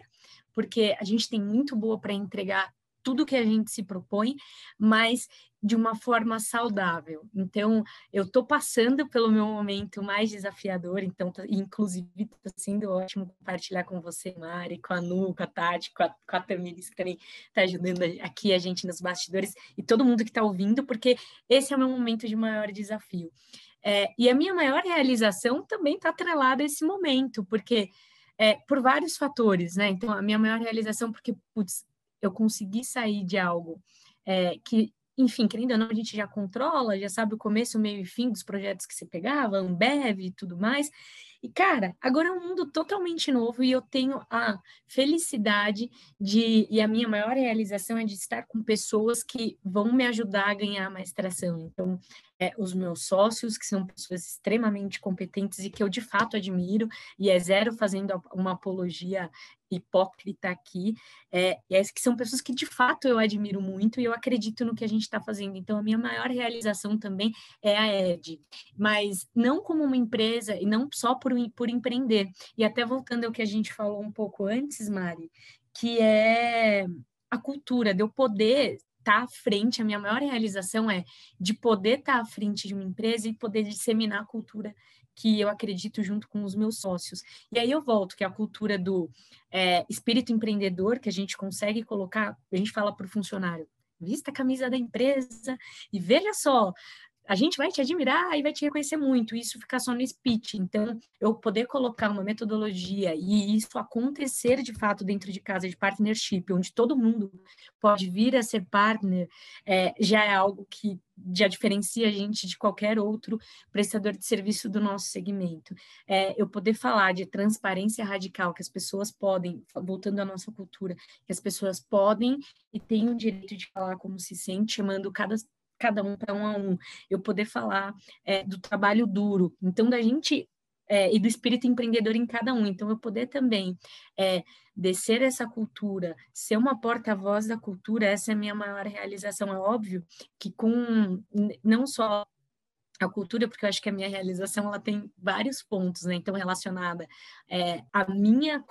porque a gente tem muito boa para entregar tudo que a gente se propõe, mas de uma forma saudável. Então, eu estou passando pelo meu momento mais desafiador, então, tá, inclusive, está sendo ótimo compartilhar com você, Mari, com a Nu, com a Tati, com a, com a Tamiris, que também está ajudando aqui a gente nos bastidores, e todo mundo que está ouvindo, porque esse é o meu momento de maior desafio. É, e a minha maior realização também está atrelada a esse momento, porque é, por vários fatores, né? Então, a minha maior realização, porque, putz, eu consegui sair de algo é, que enfim, querendo ou não, a gente já controla, já sabe o começo, o meio e fim dos projetos que você pegava, Ambev e tudo mais. E, cara, agora é um mundo totalmente novo e eu tenho a felicidade de, e a minha maior realização é de estar com pessoas que vão me ajudar a ganhar mais tração. Então, é, os meus sócios, que são pessoas extremamente competentes e que eu de fato admiro, e é zero fazendo uma apologia hipócrita aqui, é, é, que são pessoas que de fato eu admiro muito e eu acredito no que a gente está fazendo. Então, a minha maior realização também é a ED, mas não como uma empresa e não só por, por empreender. E até voltando ao que a gente falou um pouco antes, Mari, que é a cultura, de eu poder estar tá à frente, a minha maior realização é de poder estar tá à frente de uma empresa e poder disseminar a cultura que eu acredito junto com os meus sócios. E aí eu volto, que é a cultura do é, espírito empreendedor, que a gente consegue colocar, a gente fala para o funcionário, vista a camisa da empresa e veja só, a gente vai te admirar e vai te reconhecer muito. Isso ficar só no speech. Então, eu poder colocar uma metodologia e isso acontecer de fato dentro de casa de partnership, onde todo mundo pode vir a ser partner, é, já é algo que já diferencia a gente de qualquer outro prestador de serviço do nosso segmento. É, eu poder falar de transparência radical, que as pessoas podem, voltando à nossa cultura, que as pessoas podem e têm o direito de falar como se sente, chamando cada cada um para um a um, eu poder falar é, do trabalho duro, então da gente é, e do espírito empreendedor em cada um. Então, eu poder também é, descer essa cultura, ser uma porta-voz da cultura, essa é a minha maior realização. É óbvio que com não só a cultura, porque eu acho que a minha realização ela tem vários pontos, né? Então, relacionada é, à minha,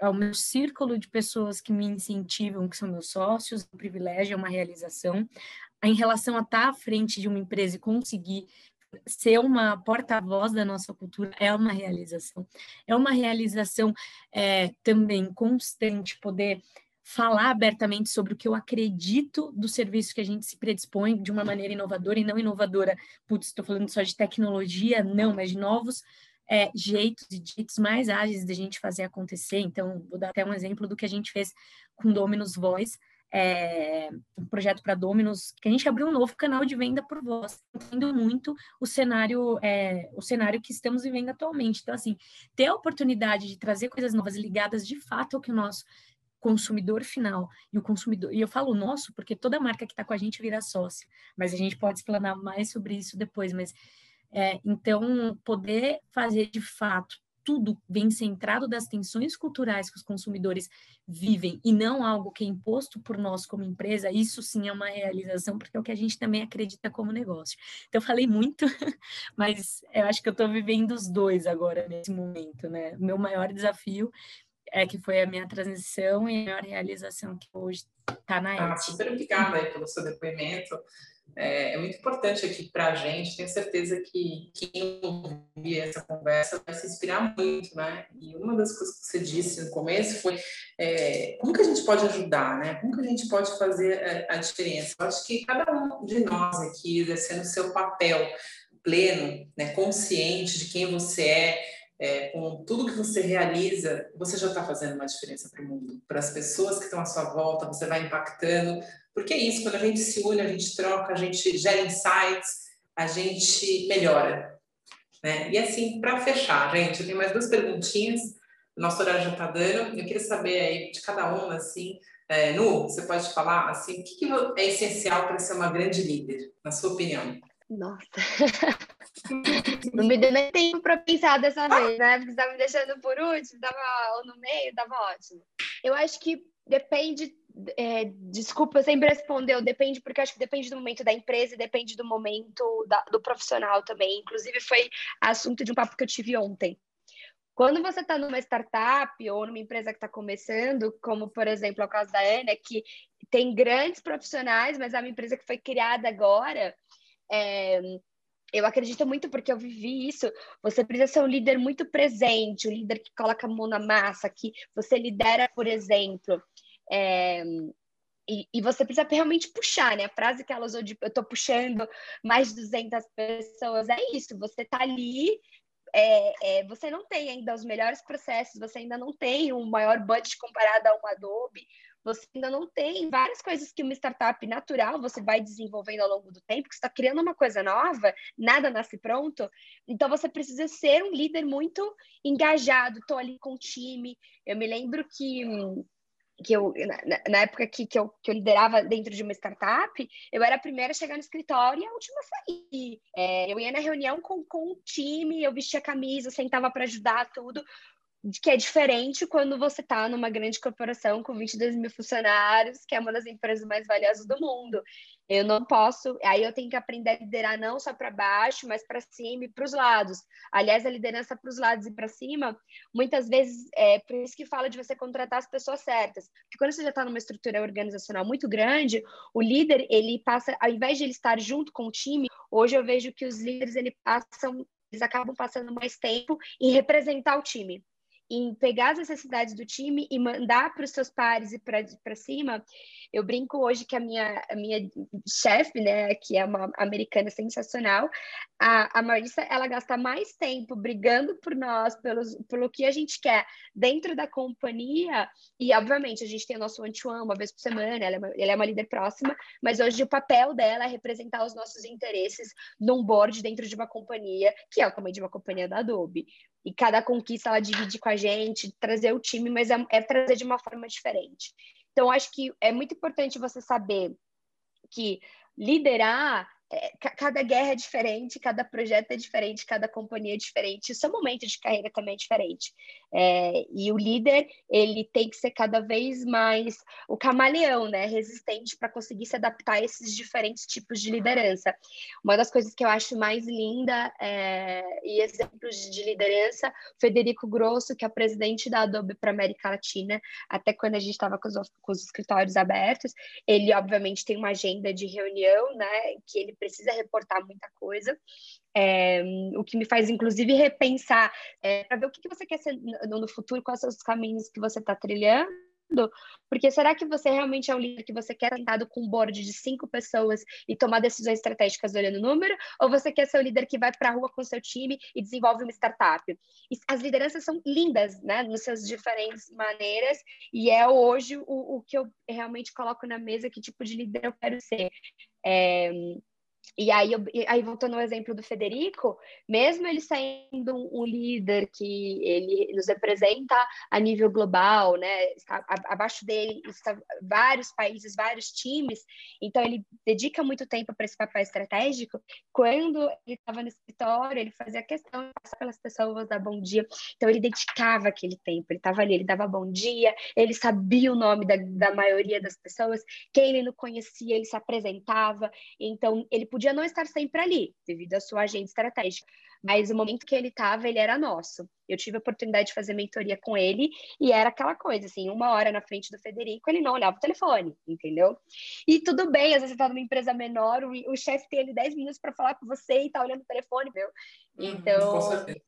ao meu círculo de pessoas que me incentivam, que são meus sócios, um privilégio, é uma realização em relação a estar à frente de uma empresa e conseguir ser uma porta-voz da nossa cultura é uma realização. É uma realização é, também constante poder falar abertamente sobre o que eu acredito do serviço que a gente se predispõe de uma maneira inovadora e não inovadora. Putz, estou falando só de tecnologia, não, mas de novos é, jeitos e jeitos mais ágeis de a gente fazer acontecer. Então, vou dar até um exemplo do que a gente fez com Dominus Voice é, um projeto para Dominos, que a gente abriu um novo canal de venda por voz, entendendo muito o cenário, é, o cenário que estamos vivendo atualmente. Então, assim, ter a oportunidade de trazer coisas novas ligadas de fato ao que o nosso consumidor final e o consumidor, e eu falo nosso porque toda marca que está com a gente vira sócio, mas a gente pode explanar mais sobre isso depois, mas é, então poder fazer de fato tudo vem centrado das tensões culturais que os consumidores vivem e não algo que é imposto por nós como empresa, isso sim é uma realização, porque é o que a gente também acredita como negócio. Então, eu falei muito, mas eu acho que eu estou vivendo os dois agora, nesse momento, né? O meu maior desafio é que foi a minha transição e a maior realização que hoje está na época. Ah, super obrigada aí pelo seu depoimento é, é muito importante aqui para a gente. Tenho certeza que quem ouvir essa conversa vai se inspirar muito, né? E uma das coisas que você disse no começo foi é, como que a gente pode ajudar, né? Como que a gente pode fazer a, a diferença? Eu acho que cada um de nós aqui exercendo o seu papel pleno, né, consciente de quem você é, é, com tudo que você realiza, você já está fazendo uma diferença para o mundo, para as pessoas que estão à sua volta, você vai impactando porque é isso, quando a gente se une, a gente troca, a gente gera insights, a gente melhora. Né? E assim, para fechar, gente, eu tenho mais duas perguntinhas, o nosso horário já está dando, eu queria saber aí de cada uma, assim, é, Nu, você pode falar, assim, o que, que é essencial para ser uma grande líder, na sua opinião? Nossa, não me deu nem tempo para pensar dessa vez, né? Porque você estava me deixando por último, estava no meio, estava ótimo. Eu acho que depende é, desculpa, sempre respondeu, depende, porque acho que depende do momento da empresa, depende do momento da, do profissional também. Inclusive, foi assunto de um papo que eu tive ontem. Quando você está numa startup ou numa empresa que está começando, como por exemplo é o caso da Ana, que tem grandes profissionais, mas é uma empresa que foi criada agora. É, eu acredito muito porque eu vivi isso. Você precisa ser um líder muito presente, um líder que coloca a mão na massa, que você lidera, por exemplo. É, e, e, você precisa realmente puxar, né? A frase que ela usou de eu tô puxando mais de 200 pessoas, é isso. Você tá ali, é, é, você não tem ainda os melhores processos, você ainda não tem um maior budget comparado a um Adobe, você ainda não tem várias coisas que uma startup natural você vai desenvolvendo ao longo do tempo, que está criando uma coisa nova, nada nasce pronto. Então você precisa ser um líder muito engajado, estou ali com o time. Eu me lembro que que eu, na, na, época que, que, eu, que eu liderava dentro de uma startup, eu era a primeira a chegar no escritório e a última a sair. É, eu ia na reunião com, com o time, eu vestia a camisa, sentava para ajudar tudo, que é diferente quando você está numa grande corporação com 22 mil funcionários, que é uma das empresas mais valiosas do mundo. Eu não posso, aí eu tenho que aprender a liderar não só para baixo, mas para cima e para os lados. Aliás, a liderança para os lados e para cima, muitas vezes é por isso que fala de você contratar as pessoas certas. Porque quando você já está numa estrutura organizacional muito grande, o líder, ele passa, ao invés de ele estar junto com o time, hoje eu vejo que os líderes, ele passam, eles acabam passando mais tempo em representar o time em pegar as necessidades do time e mandar para os seus pares e para cima. Eu brinco hoje que a minha, a minha chefe, né, que é uma americana sensacional, a, a Marissa, ela gasta mais tempo brigando por nós, pelos, pelo que a gente quer dentro da companhia, e obviamente a gente tem o nosso one-to-one uma vez por semana, ela é, uma, ela é uma líder próxima, mas hoje o papel dela é representar os nossos interesses num board dentro de uma companhia, que é o tamanho de uma companhia da Adobe e cada conquista ela divide com a gente, trazer o time, mas é, é trazer de uma forma diferente. Então, acho que é muito importante você saber que liderar é, cada guerra é diferente, cada projeto é diferente, cada companhia é diferente, seu momento de carreira também é diferente. É, e o líder, ele tem que ser cada vez mais o camaleão, né? Resistente para conseguir se adaptar a esses diferentes tipos de liderança. Uma das coisas que eu acho mais linda é, e exemplos de liderança, Federico Grosso, que é presidente da Adobe para América Latina, até quando a gente estava com, com os escritórios abertos, ele obviamente tem uma agenda de reunião, né? Que ele precisa reportar muita coisa. É, o que me faz, inclusive, repensar é, para ver o que, que você quer ser no, no futuro, quais são os caminhos que você está trilhando. Porque será que você realmente é um líder que você quer sentado com um board de cinco pessoas e tomar decisões estratégicas olhando o número? Ou você quer ser o líder que vai para a rua com seu time e desenvolve uma startup? E as lideranças são lindas, né? Nas suas diferentes maneiras. E é hoje o, o que eu realmente coloco na mesa, que tipo de líder eu quero ser. É, e aí, eu, aí, voltando ao exemplo do Federico, mesmo ele sendo um, líder que ele nos representa a nível global, né? Está, abaixo dele vários países, vários times, então ele dedica muito tempo para esse papel estratégico. Quando ele estava no escritório, ele fazia questão de passar pelas pessoas, dar bom dia. Então ele dedicava aquele tempo, ele estava ali, ele dava bom dia, ele sabia o nome da, da maioria das pessoas, quem ele não conhecia, ele se apresentava, então ele podia não estar sempre ali, devido à sua agenda estratégica, mas o momento que ele estava, ele era nosso. Eu tive a oportunidade de fazer mentoria com ele e era aquela coisa, assim, uma hora na frente do Federico, ele não olhava o telefone, entendeu? E tudo bem, às vezes você tá numa empresa menor, o, o chefe tem ali 10 minutos para falar com você e tá olhando o telefone, meu. Uhum, então,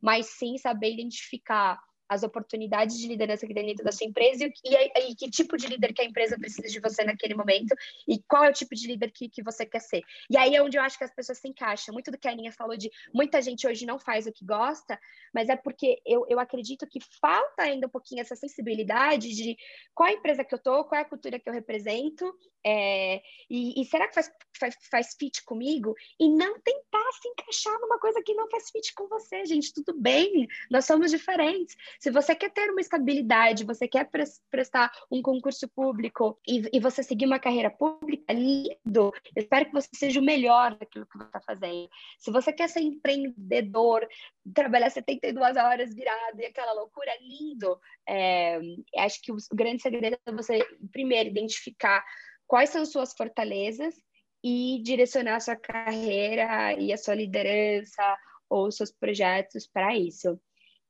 mas sim saber identificar as oportunidades de liderança que tem dentro da sua empresa e, e, e, que tipo de líder que a empresa precisa de você naquele momento e qual é o tipo de líder que, que você quer ser. E aí é onde eu acho que as pessoas se encaixam. Muito do que a Aninha falou de muita gente hoje não faz o que gosta, mas é porque eu, eu acredito que falta ainda um pouquinho essa sensibilidade de qual a empresa que eu tô, qual é a cultura que eu represento é, e, e, será que faz, faz, faz fit comigo? E não tentar se encaixar numa coisa que não faz fit com você, gente. Tudo bem, nós somos diferentes. Se você quer ter uma estabilidade, você quer prestar um concurso público e, e você seguir uma carreira pública, lindo. Eu espero que você seja o melhor daquilo que você está fazendo. Se você quer ser empreendedor, trabalhar 72 horas virado e aquela loucura, lindo. É, acho que o grande segredo é você, primeiro, identificar quais são suas fortalezas e direcionar a sua carreira e a sua liderança ou seus projetos para isso.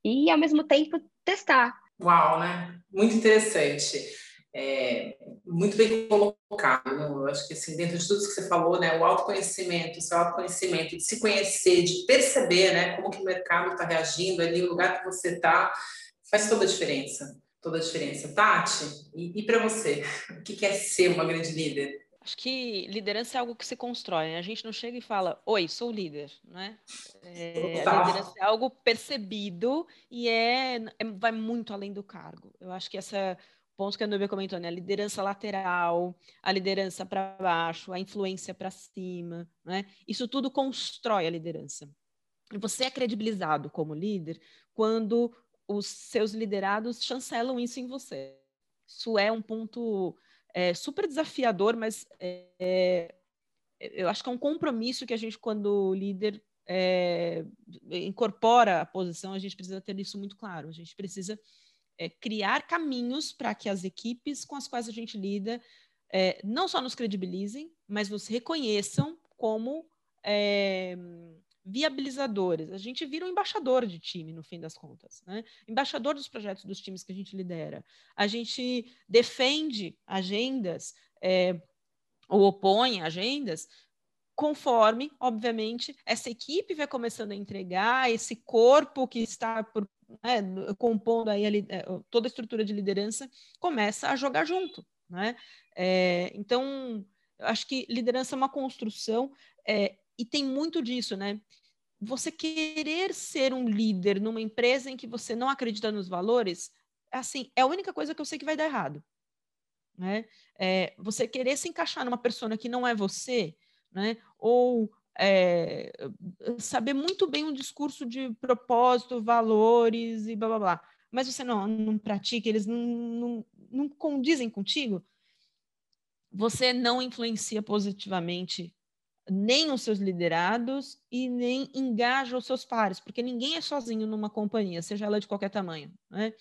E, ao mesmo tempo, testar. Uau, né? Muito interessante. é, muito bem colocado. Eu acho que assim, dentro de tudo que você falou, né, o autoconhecimento, o seu autoconhecimento, de se conhecer, de perceber né, como que o mercado está reagindo ali, o lugar que você está, faz toda a diferença. Toda a diferença. Tati, e, e para você, o que é ser uma grande líder? Acho que liderança é algo que se constrói. Né? A gente não chega e fala, oi, sou líder, né? É, liderança é algo percebido e é, é, vai muito além do cargo. Eu acho que essa ponto que a Nubia comentou, né? A liderança lateral, a liderança para baixo, a influência para cima, né? Isso tudo constrói a liderança. Você é credibilizado como líder quando os seus liderados chancelam isso em você. Isso é um ponto é, super desafiador, mas é, é, eu acho que é um compromisso que a gente, quando líder, é, incorpora a posição, a gente precisa ter isso muito claro. A gente precisa é, criar caminhos para que as equipes com as quais a gente lida é, não só nos credibilizem, mas nos reconheçam como viabilizadores. A gente vira um embaixador de time, no fim das contas, né? Embaixador dos projetos dos times que a gente lidera. A gente defende agendas é, ou opõe agendas conforme, obviamente, essa equipe vai começando a entregar, esse corpo que está por, né, compondo aí a, é, toda a estrutura de liderança começa a jogar junto, né? É, então, eu acho que liderança é uma construção é, e tem muito disso, né? Você querer ser um líder numa empresa em que você não acredita nos valores, assim, é a única coisa que eu sei que vai dar errado. Né? É, você querer se encaixar numa pessoa que não é você, né? Ou é, saber muito bem um discurso de propósito, valores e blá blá blá, mas você não, não pratica, eles não, não, não condizem contigo, você não influencia positivamente nem os seus liderados e nem engaja os seus pares, porque ninguém é sozinho numa companhia, seja ela de qualquer tamanho. Né?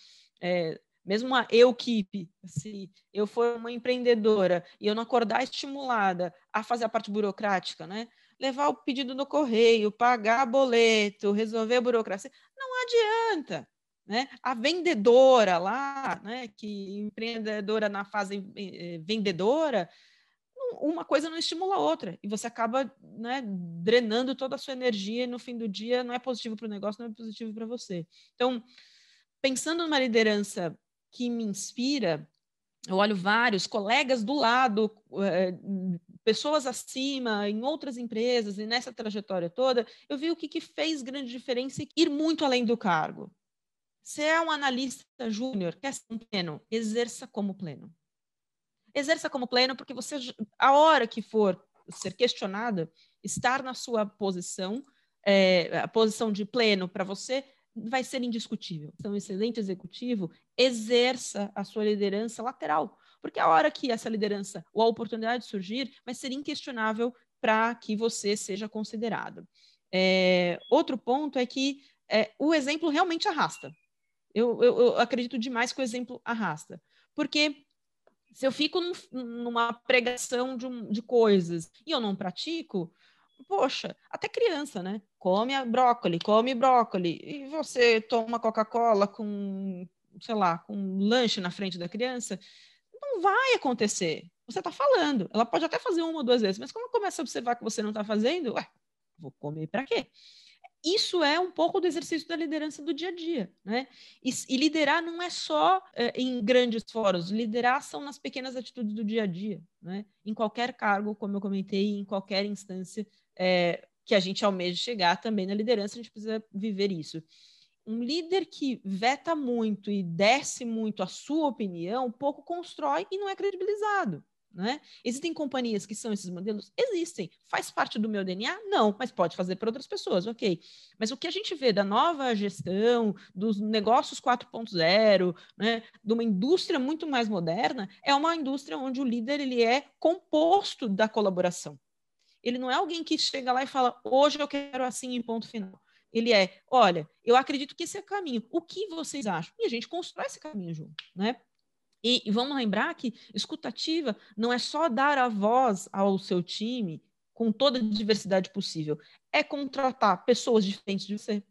É, mesmo uma eu-equipe, se eu for uma empreendedora e eu não acordar estimulada a fazer a parte burocrática, né? levar o pedido no correio, pagar boleto, resolver a burocracia, não adianta. Né? A vendedora lá, né, que empreendedora na fase eh, uma coisa não estimula a outra e você acaba né, drenando toda a sua energia e no fim do dia não é positivo para o negócio, não é positivo para você. Então, pensando numa liderança que me inspira, eu olho vários colegas do lado, é, pessoas acima, em outras empresas e nessa trajetória toda, eu vi o que, que fez grande diferença e ir muito além do cargo. Se é um analista júnior, quer ser um pleno, exerça como pleno exerça como pleno, porque você, a hora que for ser questionada, estar na sua posição, é, a posição de pleno para você, vai ser indiscutível. Então, um excelente executivo exerça a sua liderança lateral, porque a hora que essa liderança ou a oportunidade surgir, vai ser inquestionável para que você seja considerado. É, outro ponto é que é, o exemplo realmente arrasta. Eu, eu, eu acredito demais que o exemplo arrasta, porque se eu fico num, numa pregação de, de coisas e eu não pratico, poxa, até criança, né? Come brócoli, come brócoli, e você toma Coca-Cola com, sei lá, com um lanche na frente da criança, não vai acontecer. Você está falando, ela pode até fazer uma ou duas vezes, mas quando começa a observar que você não está fazendo, ué, vou comer para quê? Isso é um pouco do exercício da liderança do dia a dia, né? E, e liderar não é só é, em grandes fóruns, liderar são nas pequenas atitudes do dia a dia, né? Em qualquer cargo, como eu comentei, em qualquer instância é, que a gente almeja chegar também na liderança, a gente precisa viver isso. Um líder que veta muito e desce muito a sua opinião, pouco constrói e não é credibilizado. Né? Existem companhias que são esses modelos? Existem. Faz parte do meu DNA? Não, mas pode fazer para outras pessoas, ok. Mas o que a gente vê da nova gestão, dos negócios 4.0, né, de uma indústria muito mais moderna, é uma indústria onde o líder ele é composto da colaboração. Ele não é alguém que chega lá e fala, hoje eu quero assim em ponto final. Ele é, olha, eu acredito que esse é o caminho. O que vocês acham? E a gente constrói esse caminho junto, né? E, vamos lembrar que escutativa não é só dar a voz ao seu time com toda a diversidade possível, é contratar pessoas diferentes de você.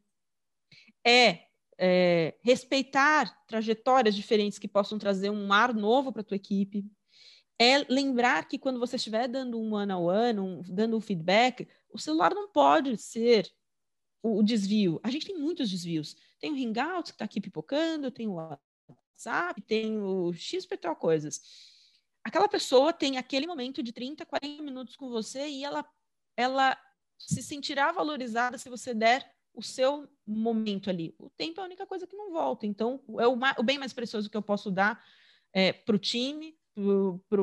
É é, respeitar trajetórias diferentes que possam trazer um ar novo para a tua equipe. É lembrar que quando você estiver dando um on one, um, dando um feedback, o celular não pode ser o, desvio. A gente tem muitos desvios. Tem o Hangout que está aqui pipocando, tem o WhatsApp, tem o X coisas. Aquela pessoa tem aquele momento de 30, 40 minutos com você e ela, ela se sentirá valorizada se você der o seu momento ali. O tempo é a única coisa que não volta. Então, é o, o bem mais precioso que eu posso dar é, para o time, para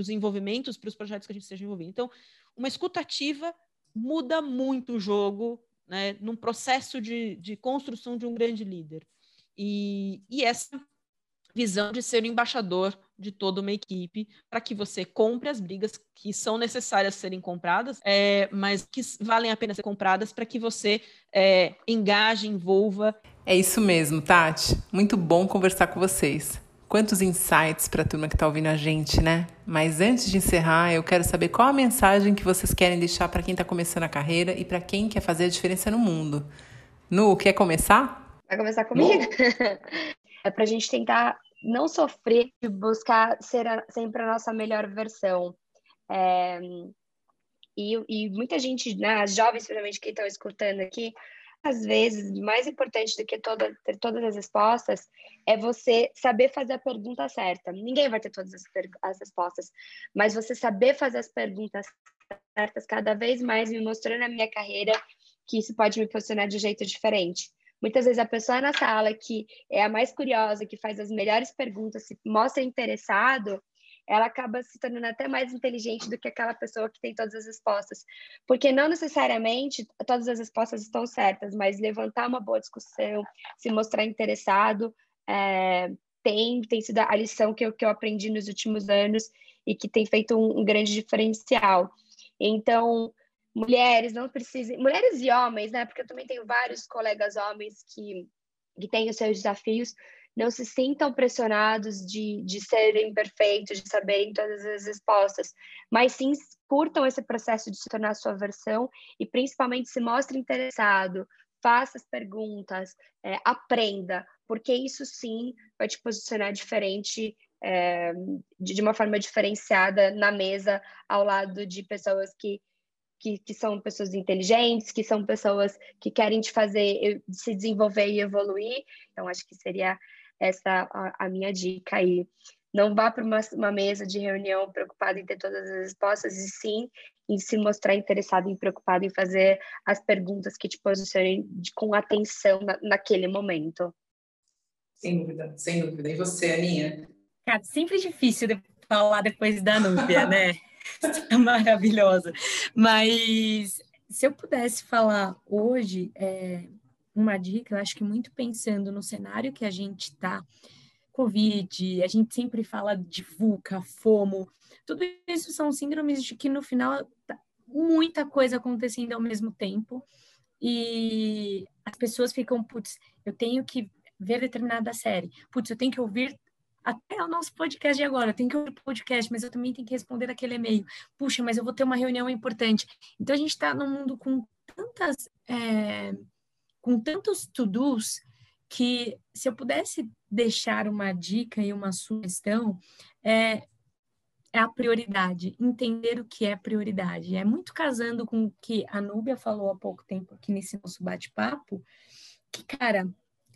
os envolvimentos, para os projetos que a gente esteja envolvido. Então, uma escutativa muda muito o jogo né, num processo de, de construção de um grande líder. E, e essa visão de ser o embaixador de toda uma equipe para que você compre as brigas que são necessárias serem compradas, é, mas que valem a pena ser compradas para que você é, engaje, envolva. É isso mesmo, Tati. Muito bom conversar com vocês. Quantos insights para a turma que está ouvindo a gente, né? Mas antes de encerrar, eu quero saber qual a mensagem que vocês querem deixar para quem está começando a carreira e para quem quer fazer a diferença no mundo. Nu, quer começar? Vai começar comigo? é para a gente tentar não sofrer de buscar ser a, sempre a nossa melhor versão. É, e, e, muita gente, né, as jovens, principalmente, que estão escutando aqui, às vezes, mais importante do que toda, ter todas as respostas é você saber fazer a pergunta certa. Ninguém vai ter todas as, as respostas, mas você saber fazer as perguntas certas cada vez mais me mostrou na minha carreira que isso pode me posicionar de um jeito diferente. Muitas vezes a pessoa na sala que é a mais curiosa, que faz as melhores perguntas, se mostra interessado, ela acaba se tornando até mais inteligente do que aquela pessoa que tem todas as respostas. Porque não necessariamente todas as respostas estão certas, mas levantar uma boa discussão, se mostrar interessado, é, tem, tem sido a lição que eu, que eu aprendi nos últimos anos e que tem feito um, um grande diferencial. Então, mulheres não precisem, mulheres e homens, né? Porque eu também tenho vários colegas homens que, que têm os seus desafios, não se sintam pressionados de, de serem perfeitos, de saberem todas as respostas, mas sim curtam esse processo de se tornar sua versão e principalmente se mostre interessado, faça as perguntas, é, aprenda, porque isso sim vai te posicionar diferente é, de uma forma diferenciada na mesa ao lado de pessoas que que, que são pessoas inteligentes, que são pessoas que querem te fazer se desenvolver e evoluir. Então, acho que seria essa a, a minha dica aí. Não vá para uma, uma, mesa de reunião preocupado em ter todas as respostas, e sim em se mostrar interessado e preocupado em fazer as perguntas que te posicionem de, com atenção na, naquele momento. Sem dúvida, sem dúvida. E você, Aninha? Cara, sempre difícil de falar depois da Núbia, né? maravilhosa. Mas se eu pudesse falar hoje, é, uma dica, eu acho que muito pensando no cenário que a gente está, Covid, a gente sempre fala de VUCA, FOMO, tudo isso são síndromes de que no final tá muita coisa acontecendo ao mesmo tempo e as pessoas ficam, putz, eu tenho que ver determinada série, putz, eu tenho que ouvir até o nosso podcast de agora, tenho que ouvir o podcast, mas eu também tenho que responder aquele e-mail. Puxa, mas eu vou ter uma reunião importante. Então a gente está num mundo com tantas, é, com tantos to-dos que se eu pudesse deixar uma dica e uma sugestão, é, é a prioridade, entender o que é prioridade. É muito casando com o que a Núbia falou há pouco tempo aqui nesse nosso bate-papo, que, cara,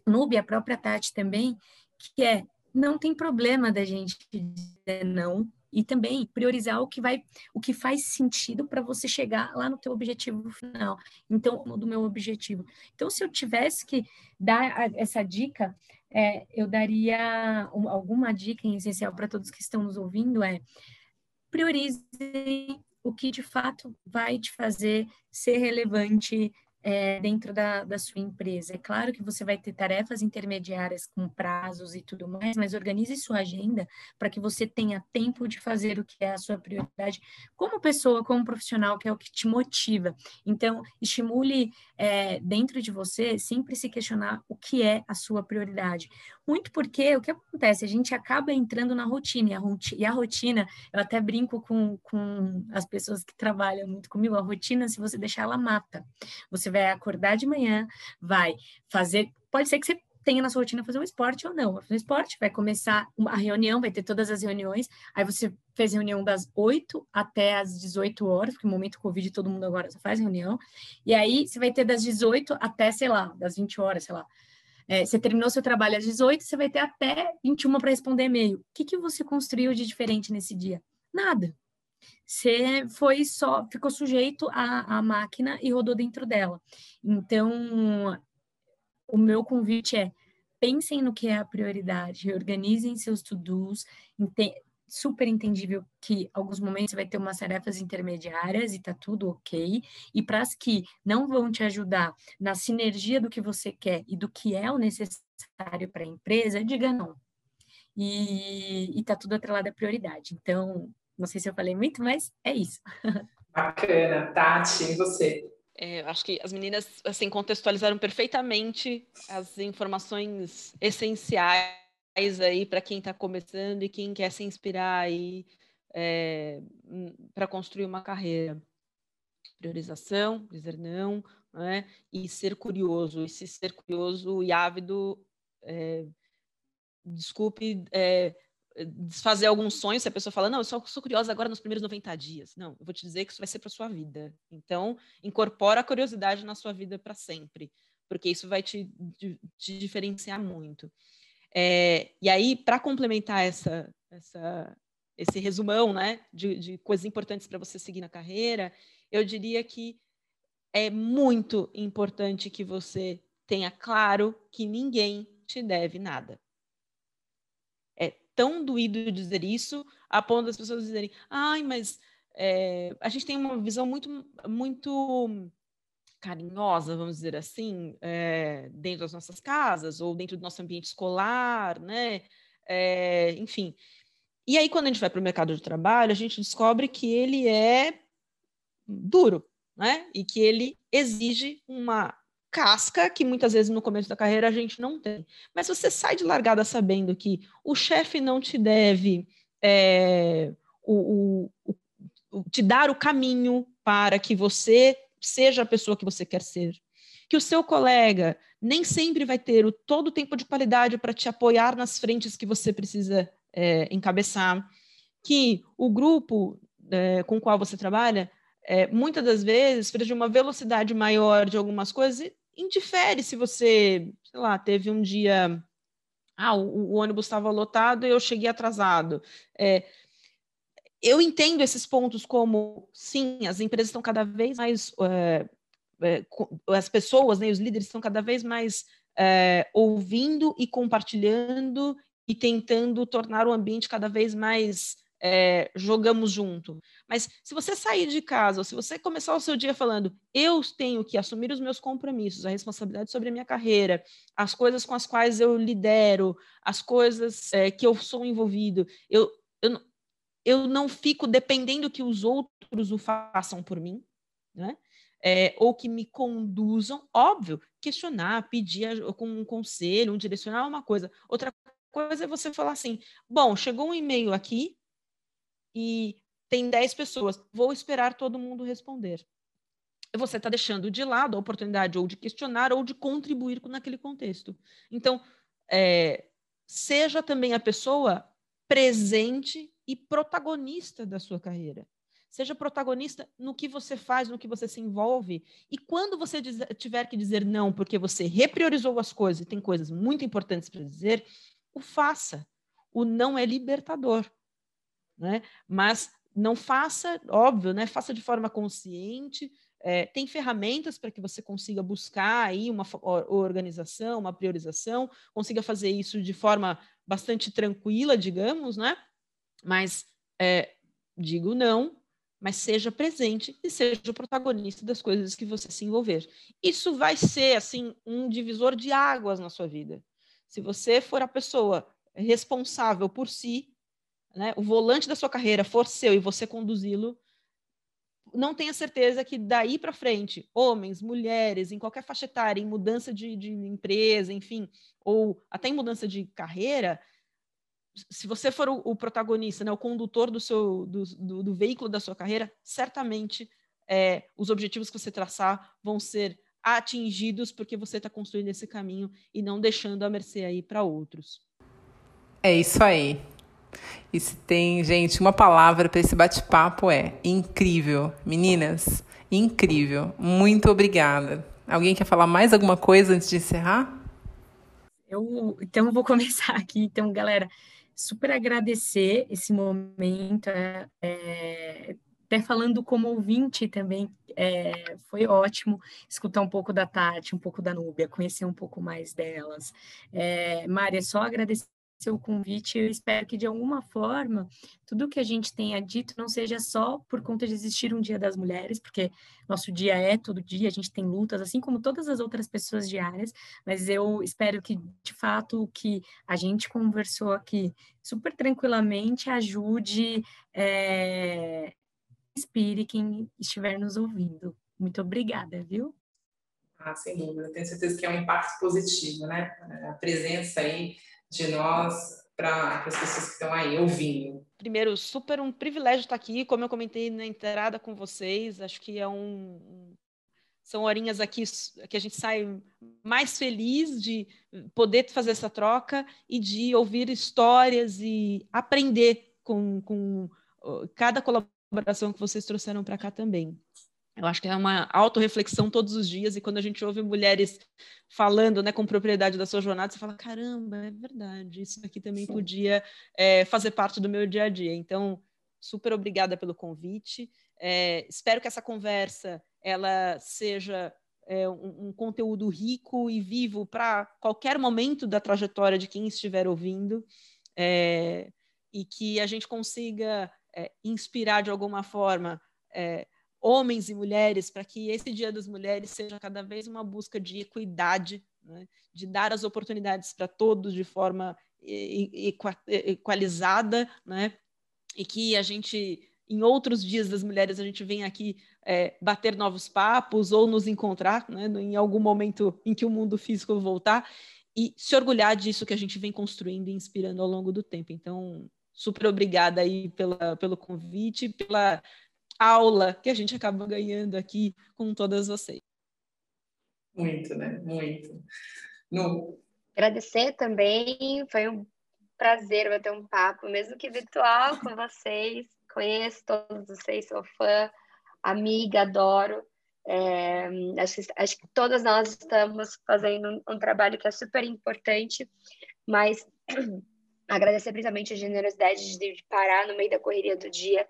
Núbia, a própria Tati também, que é não tem problema da gente dizer não e também priorizar o que vai, o que faz sentido para você chegar lá no teu objetivo final. Então, do meu objetivo. Então, se eu tivesse que dar essa dica, é, eu daria alguma dica em essencial para todos que estão nos ouvindo é priorizem o que de fato vai te fazer ser relevante, é, dentro da, da sua empresa. É claro que você vai ter tarefas intermediárias com prazos e tudo mais, mas organize sua agenda para que você tenha tempo de fazer o que é a sua prioridade como pessoa, como profissional, que é o que te motiva. Então, estimule é, dentro de você sempre se questionar o que é a sua prioridade. Muito porque o que acontece? A gente acaba entrando na rotina, e a, rotina, e a rotina eu até brinco com, com as pessoas que trabalham muito comigo, a rotina, se você deixar, ela mata. Você vai acordar de manhã, vai fazer. Pode ser que você tenha na sua rotina fazer um esporte ou não. Vai fazer um esporte, vai começar a reunião, vai ter todas as reuniões. Aí você fez reunião das 8 até as 18 horas, porque no momento Covid todo mundo agora só faz reunião. E aí você vai ter das 18 até, sei lá, das 20 horas, sei lá. É, você terminou seu trabalho às 18, você vai ter até 21 para responder e-mail. O que, que você construiu de diferente nesse dia? Nada. Você foi só, ficou sujeito à, à máquina e rodou dentro dela. Então, o meu convite é pensem no que é a prioridade, organizem seus to-dos, super entendível que alguns momentos você vai ter umas tarefas intermediárias e tá tudo ok, e para as que não vão te ajudar na sinergia do que você quer e do que é o necessário para a empresa, diga não. E, e tá tudo atrelado à prioridade. Então, não sei se eu falei muito, mas é isso. Bacana. Tati, e você? É, acho que as meninas assim contextualizaram perfeitamente as informações essenciais aí para quem está começando e quem quer se inspirar aí é, para construir uma carreira. Priorização, dizer não, né? e ser curioso. E se ser curioso e ávido, é, desculpe, é, desfazer alguns sonhos, se a pessoa fala, não, eu só sou curiosa agora nos primeiros 90 dias. Não, eu vou te dizer que isso vai ser para sua vida. Então, incorpora a curiosidade na sua vida para sempre, porque isso vai te, te diferenciar muito. É, e aí, para complementar essa, essa, esse resumão né, de, de coisas importantes para você seguir na carreira, eu diria que é muito importante que você tenha claro que ninguém te deve nada tão doído dizer isso, a ponto das pessoas dizerem, ai, mas é, a gente tem uma visão muito, muito carinhosa, vamos dizer assim, é, dentro das nossas casas ou dentro do nosso ambiente escolar, né? É, enfim. E aí, quando a gente vai para o mercado de trabalho, a gente descobre que ele é duro, né? E que ele exige uma casca que muitas vezes no começo da carreira a gente não tem. Mas você sai de largada sabendo que o chefe não te deve é, o, o, o, te dar o caminho para que você seja a pessoa que você quer ser. Que o seu colega nem sempre vai ter o, todo o tempo de qualidade para te apoiar nas frentes que você precisa é, encabeçar. Que o grupo é, com o qual você trabalha é, muitas das vezes precisa de uma velocidade maior de algumas coisas indifere se você, sei lá, teve um dia. Ah, o, o ônibus estava lotado e eu cheguei atrasado. É, eu entendo esses pontos como, sim, as empresas estão cada vez mais. É, é, as pessoas, né, os líderes estão cada vez mais é, ouvindo e compartilhando e tentando tornar o ambiente cada vez mais é, jogamos junto. Mas se você sair de casa, ou se você começar o seu dia falando, eu tenho que assumir os meus compromissos, a responsabilidade sobre a minha carreira, as coisas com as quais eu lidero, as coisas é, que eu sou envolvido, eu, eu, eu não fico dependendo que os outros o façam por mim, né? É, ou que me conduzam, óbvio, questionar, pedir com um conselho, um direcionar uma coisa. Outra coisa é você falar assim: bom, chegou um e-mail aqui, e tem 10 pessoas, vou esperar todo mundo responder. Você está deixando de lado a oportunidade ou de questionar ou de contribuir naquele contexto. Então, é, seja também a pessoa presente e protagonista da sua carreira. Seja protagonista no que você faz, no que você se envolve. E quando você tiver que dizer não, porque você repriorizou as coisas e tem coisas muito importantes para dizer, o faça. O não é libertador né? Mas não faça, óbvio, né? Faça de forma consciente. É, tem ferramentas para que você consiga buscar aí uma organização, uma priorização, consiga fazer isso de forma bastante tranquila, digamos, né? Mas é, digo não, mas seja presente e seja o protagonista das coisas que você se envolver. Isso vai ser assim um divisor de águas na sua vida. Se você for a pessoa responsável por si, né, o volante da sua carreira for seu e você conduzi-lo, não tenha certeza que daí para frente, homens, mulheres, em qualquer faixa etária, em mudança de, de empresa, enfim, ou até em mudança de carreira, se você for o, o protagonista, né, o condutor do, seu, do, do, do veículo da sua carreira, certamente é, os objetivos que você traçar vão ser atingidos porque você está construindo esse caminho e não deixando a mercê aí para outros. É isso aí. E se tem, gente, uma palavra para esse bate-papo é incrível. Meninas, incrível. Muito obrigada. Alguém quer falar mais alguma coisa antes de encerrar? Eu, então, vou começar aqui. Então, galera, super agradecer esse momento. É, é, até falando como ouvinte também, é, foi ótimo escutar um pouco da Tati, um pouco da Núbia, conhecer um pouco mais delas. É, Mária, só agradecer o convite. Eu espero que, de alguma forma, tudo que a gente tenha dito não seja só por conta de existir um Dia das Mulheres, porque nosso dia é todo dia, a gente tem lutas, assim como todas as outras pessoas diárias, mas eu espero que, de fato, o que a gente conversou aqui super tranquilamente ajude, é, inspire quem estiver nos ouvindo. Muito obrigada, viu? Ah, sem dúvida. Tenho certeza que é um impacto positivo, né? A presença aí de nós para as pessoas que estão aí ouvindo. Primeiro, super um privilégio estar aqui, como eu comentei na entrada com vocês, acho que é um são horinhas aqui que a gente sai mais feliz de poder fazer essa troca e de ouvir histórias e aprender com, com cada colaboração que vocês trouxeram para cá também. Eu acho que é uma autorreflexão todos os dias, e quando a gente ouve mulheres falando né, com propriedade da sua jornada, você fala: caramba, é verdade, isso aqui também Sim. podia é, fazer parte do meu dia a dia. Então, super obrigada pelo convite. É, espero que essa conversa ela seja é, um, um, conteúdo rico e vivo para qualquer momento da trajetória de quem estiver ouvindo, e que a gente consiga inspirar de alguma forma é, homens e mulheres, para que esse Dia das Mulheres seja cada vez uma busca de equidade, né? de dar as oportunidades para todos de forma equalizada, né? e que a gente, em outros dias das mulheres, a gente vem aqui é, bater novos papos ou nos encontrar né? em algum momento em que o mundo físico voltar e se orgulhar disso que a gente vem construindo e inspirando ao longo do tempo. Então, super obrigada aí pela, pelo convite, pela aula que a gente acaba ganhando aqui com todas vocês. Muito, né? Muito. No... Agradecer também, foi um prazer bater um papo, mesmo que virtual, com vocês. Conheço todos vocês, sou fã, amiga, adoro. É, acho, que, acho que todas nós estamos fazendo um, um trabalho que é super importante, mas agradecer principalmente a generosidade de parar no meio da correria do dia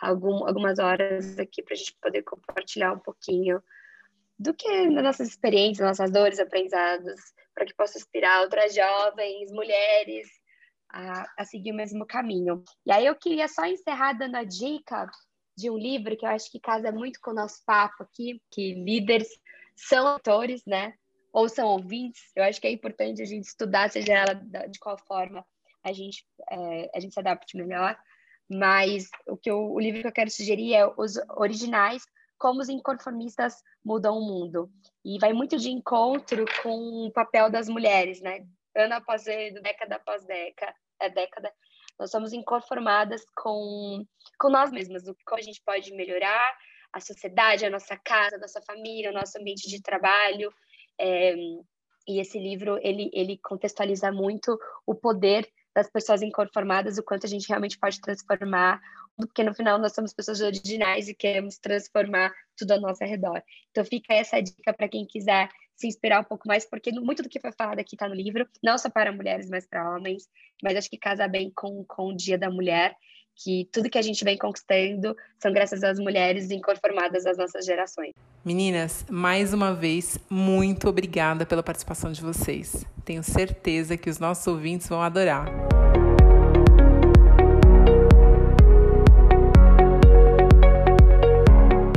algum, algumas horas aqui para a gente poder compartilhar um pouquinho do que das nossas experiências, nossas dores, aprendizados, para que possa inspirar outras jovens, mulheres a, a seguir o mesmo caminho. E aí eu queria só encerrar dando a dica de um livro que eu acho que casa muito com o nosso papo aqui, que líderes são autores, né? Ou são ouvintes. Eu acho que é importante a gente estudar, seja ela de qual forma a gente, é, a gente se adapte melhor. Mas o que eu, o livro que eu quero sugerir é os originais, como os inconformistas mudam o mundo. E vai muito de encontro com o papel das mulheres, né? Ano após ano, década após década, é década, nós somos inconformadas com, com nós mesmas, o como a gente pode melhorar a sociedade, a nossa casa, a nossa família, o nosso ambiente de trabalho. É, e esse livro, ele, ele contextualiza muito o poder das pessoas inconformadas, o quanto a gente realmente pode transformar, porque no final nós somos pessoas originais e queremos transformar tudo ao nosso redor. Então fica essa dica para quem quiser se inspirar um pouco mais, porque muito do que foi falado aqui está no livro, não só para mulheres, mas para homens, mas acho que casa bem com, com o Dia da Mulher, que tudo que a gente vem conquistando são graças às mulheres inconformadas das nossas gerações. Meninas, mais uma vez, muito obrigada pela participação de vocês. Tenho certeza que os nossos ouvintes vão adorar.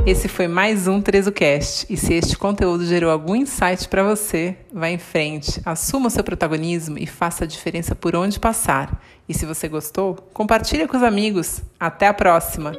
Esse foi mais um TrezoCast. E se este conteúdo gerou algum insight para você, vá em frente, assuma o seu protagonismo e faça a diferença por onde passar. E se você gostou, compartilhe com os amigos. Até a próxima!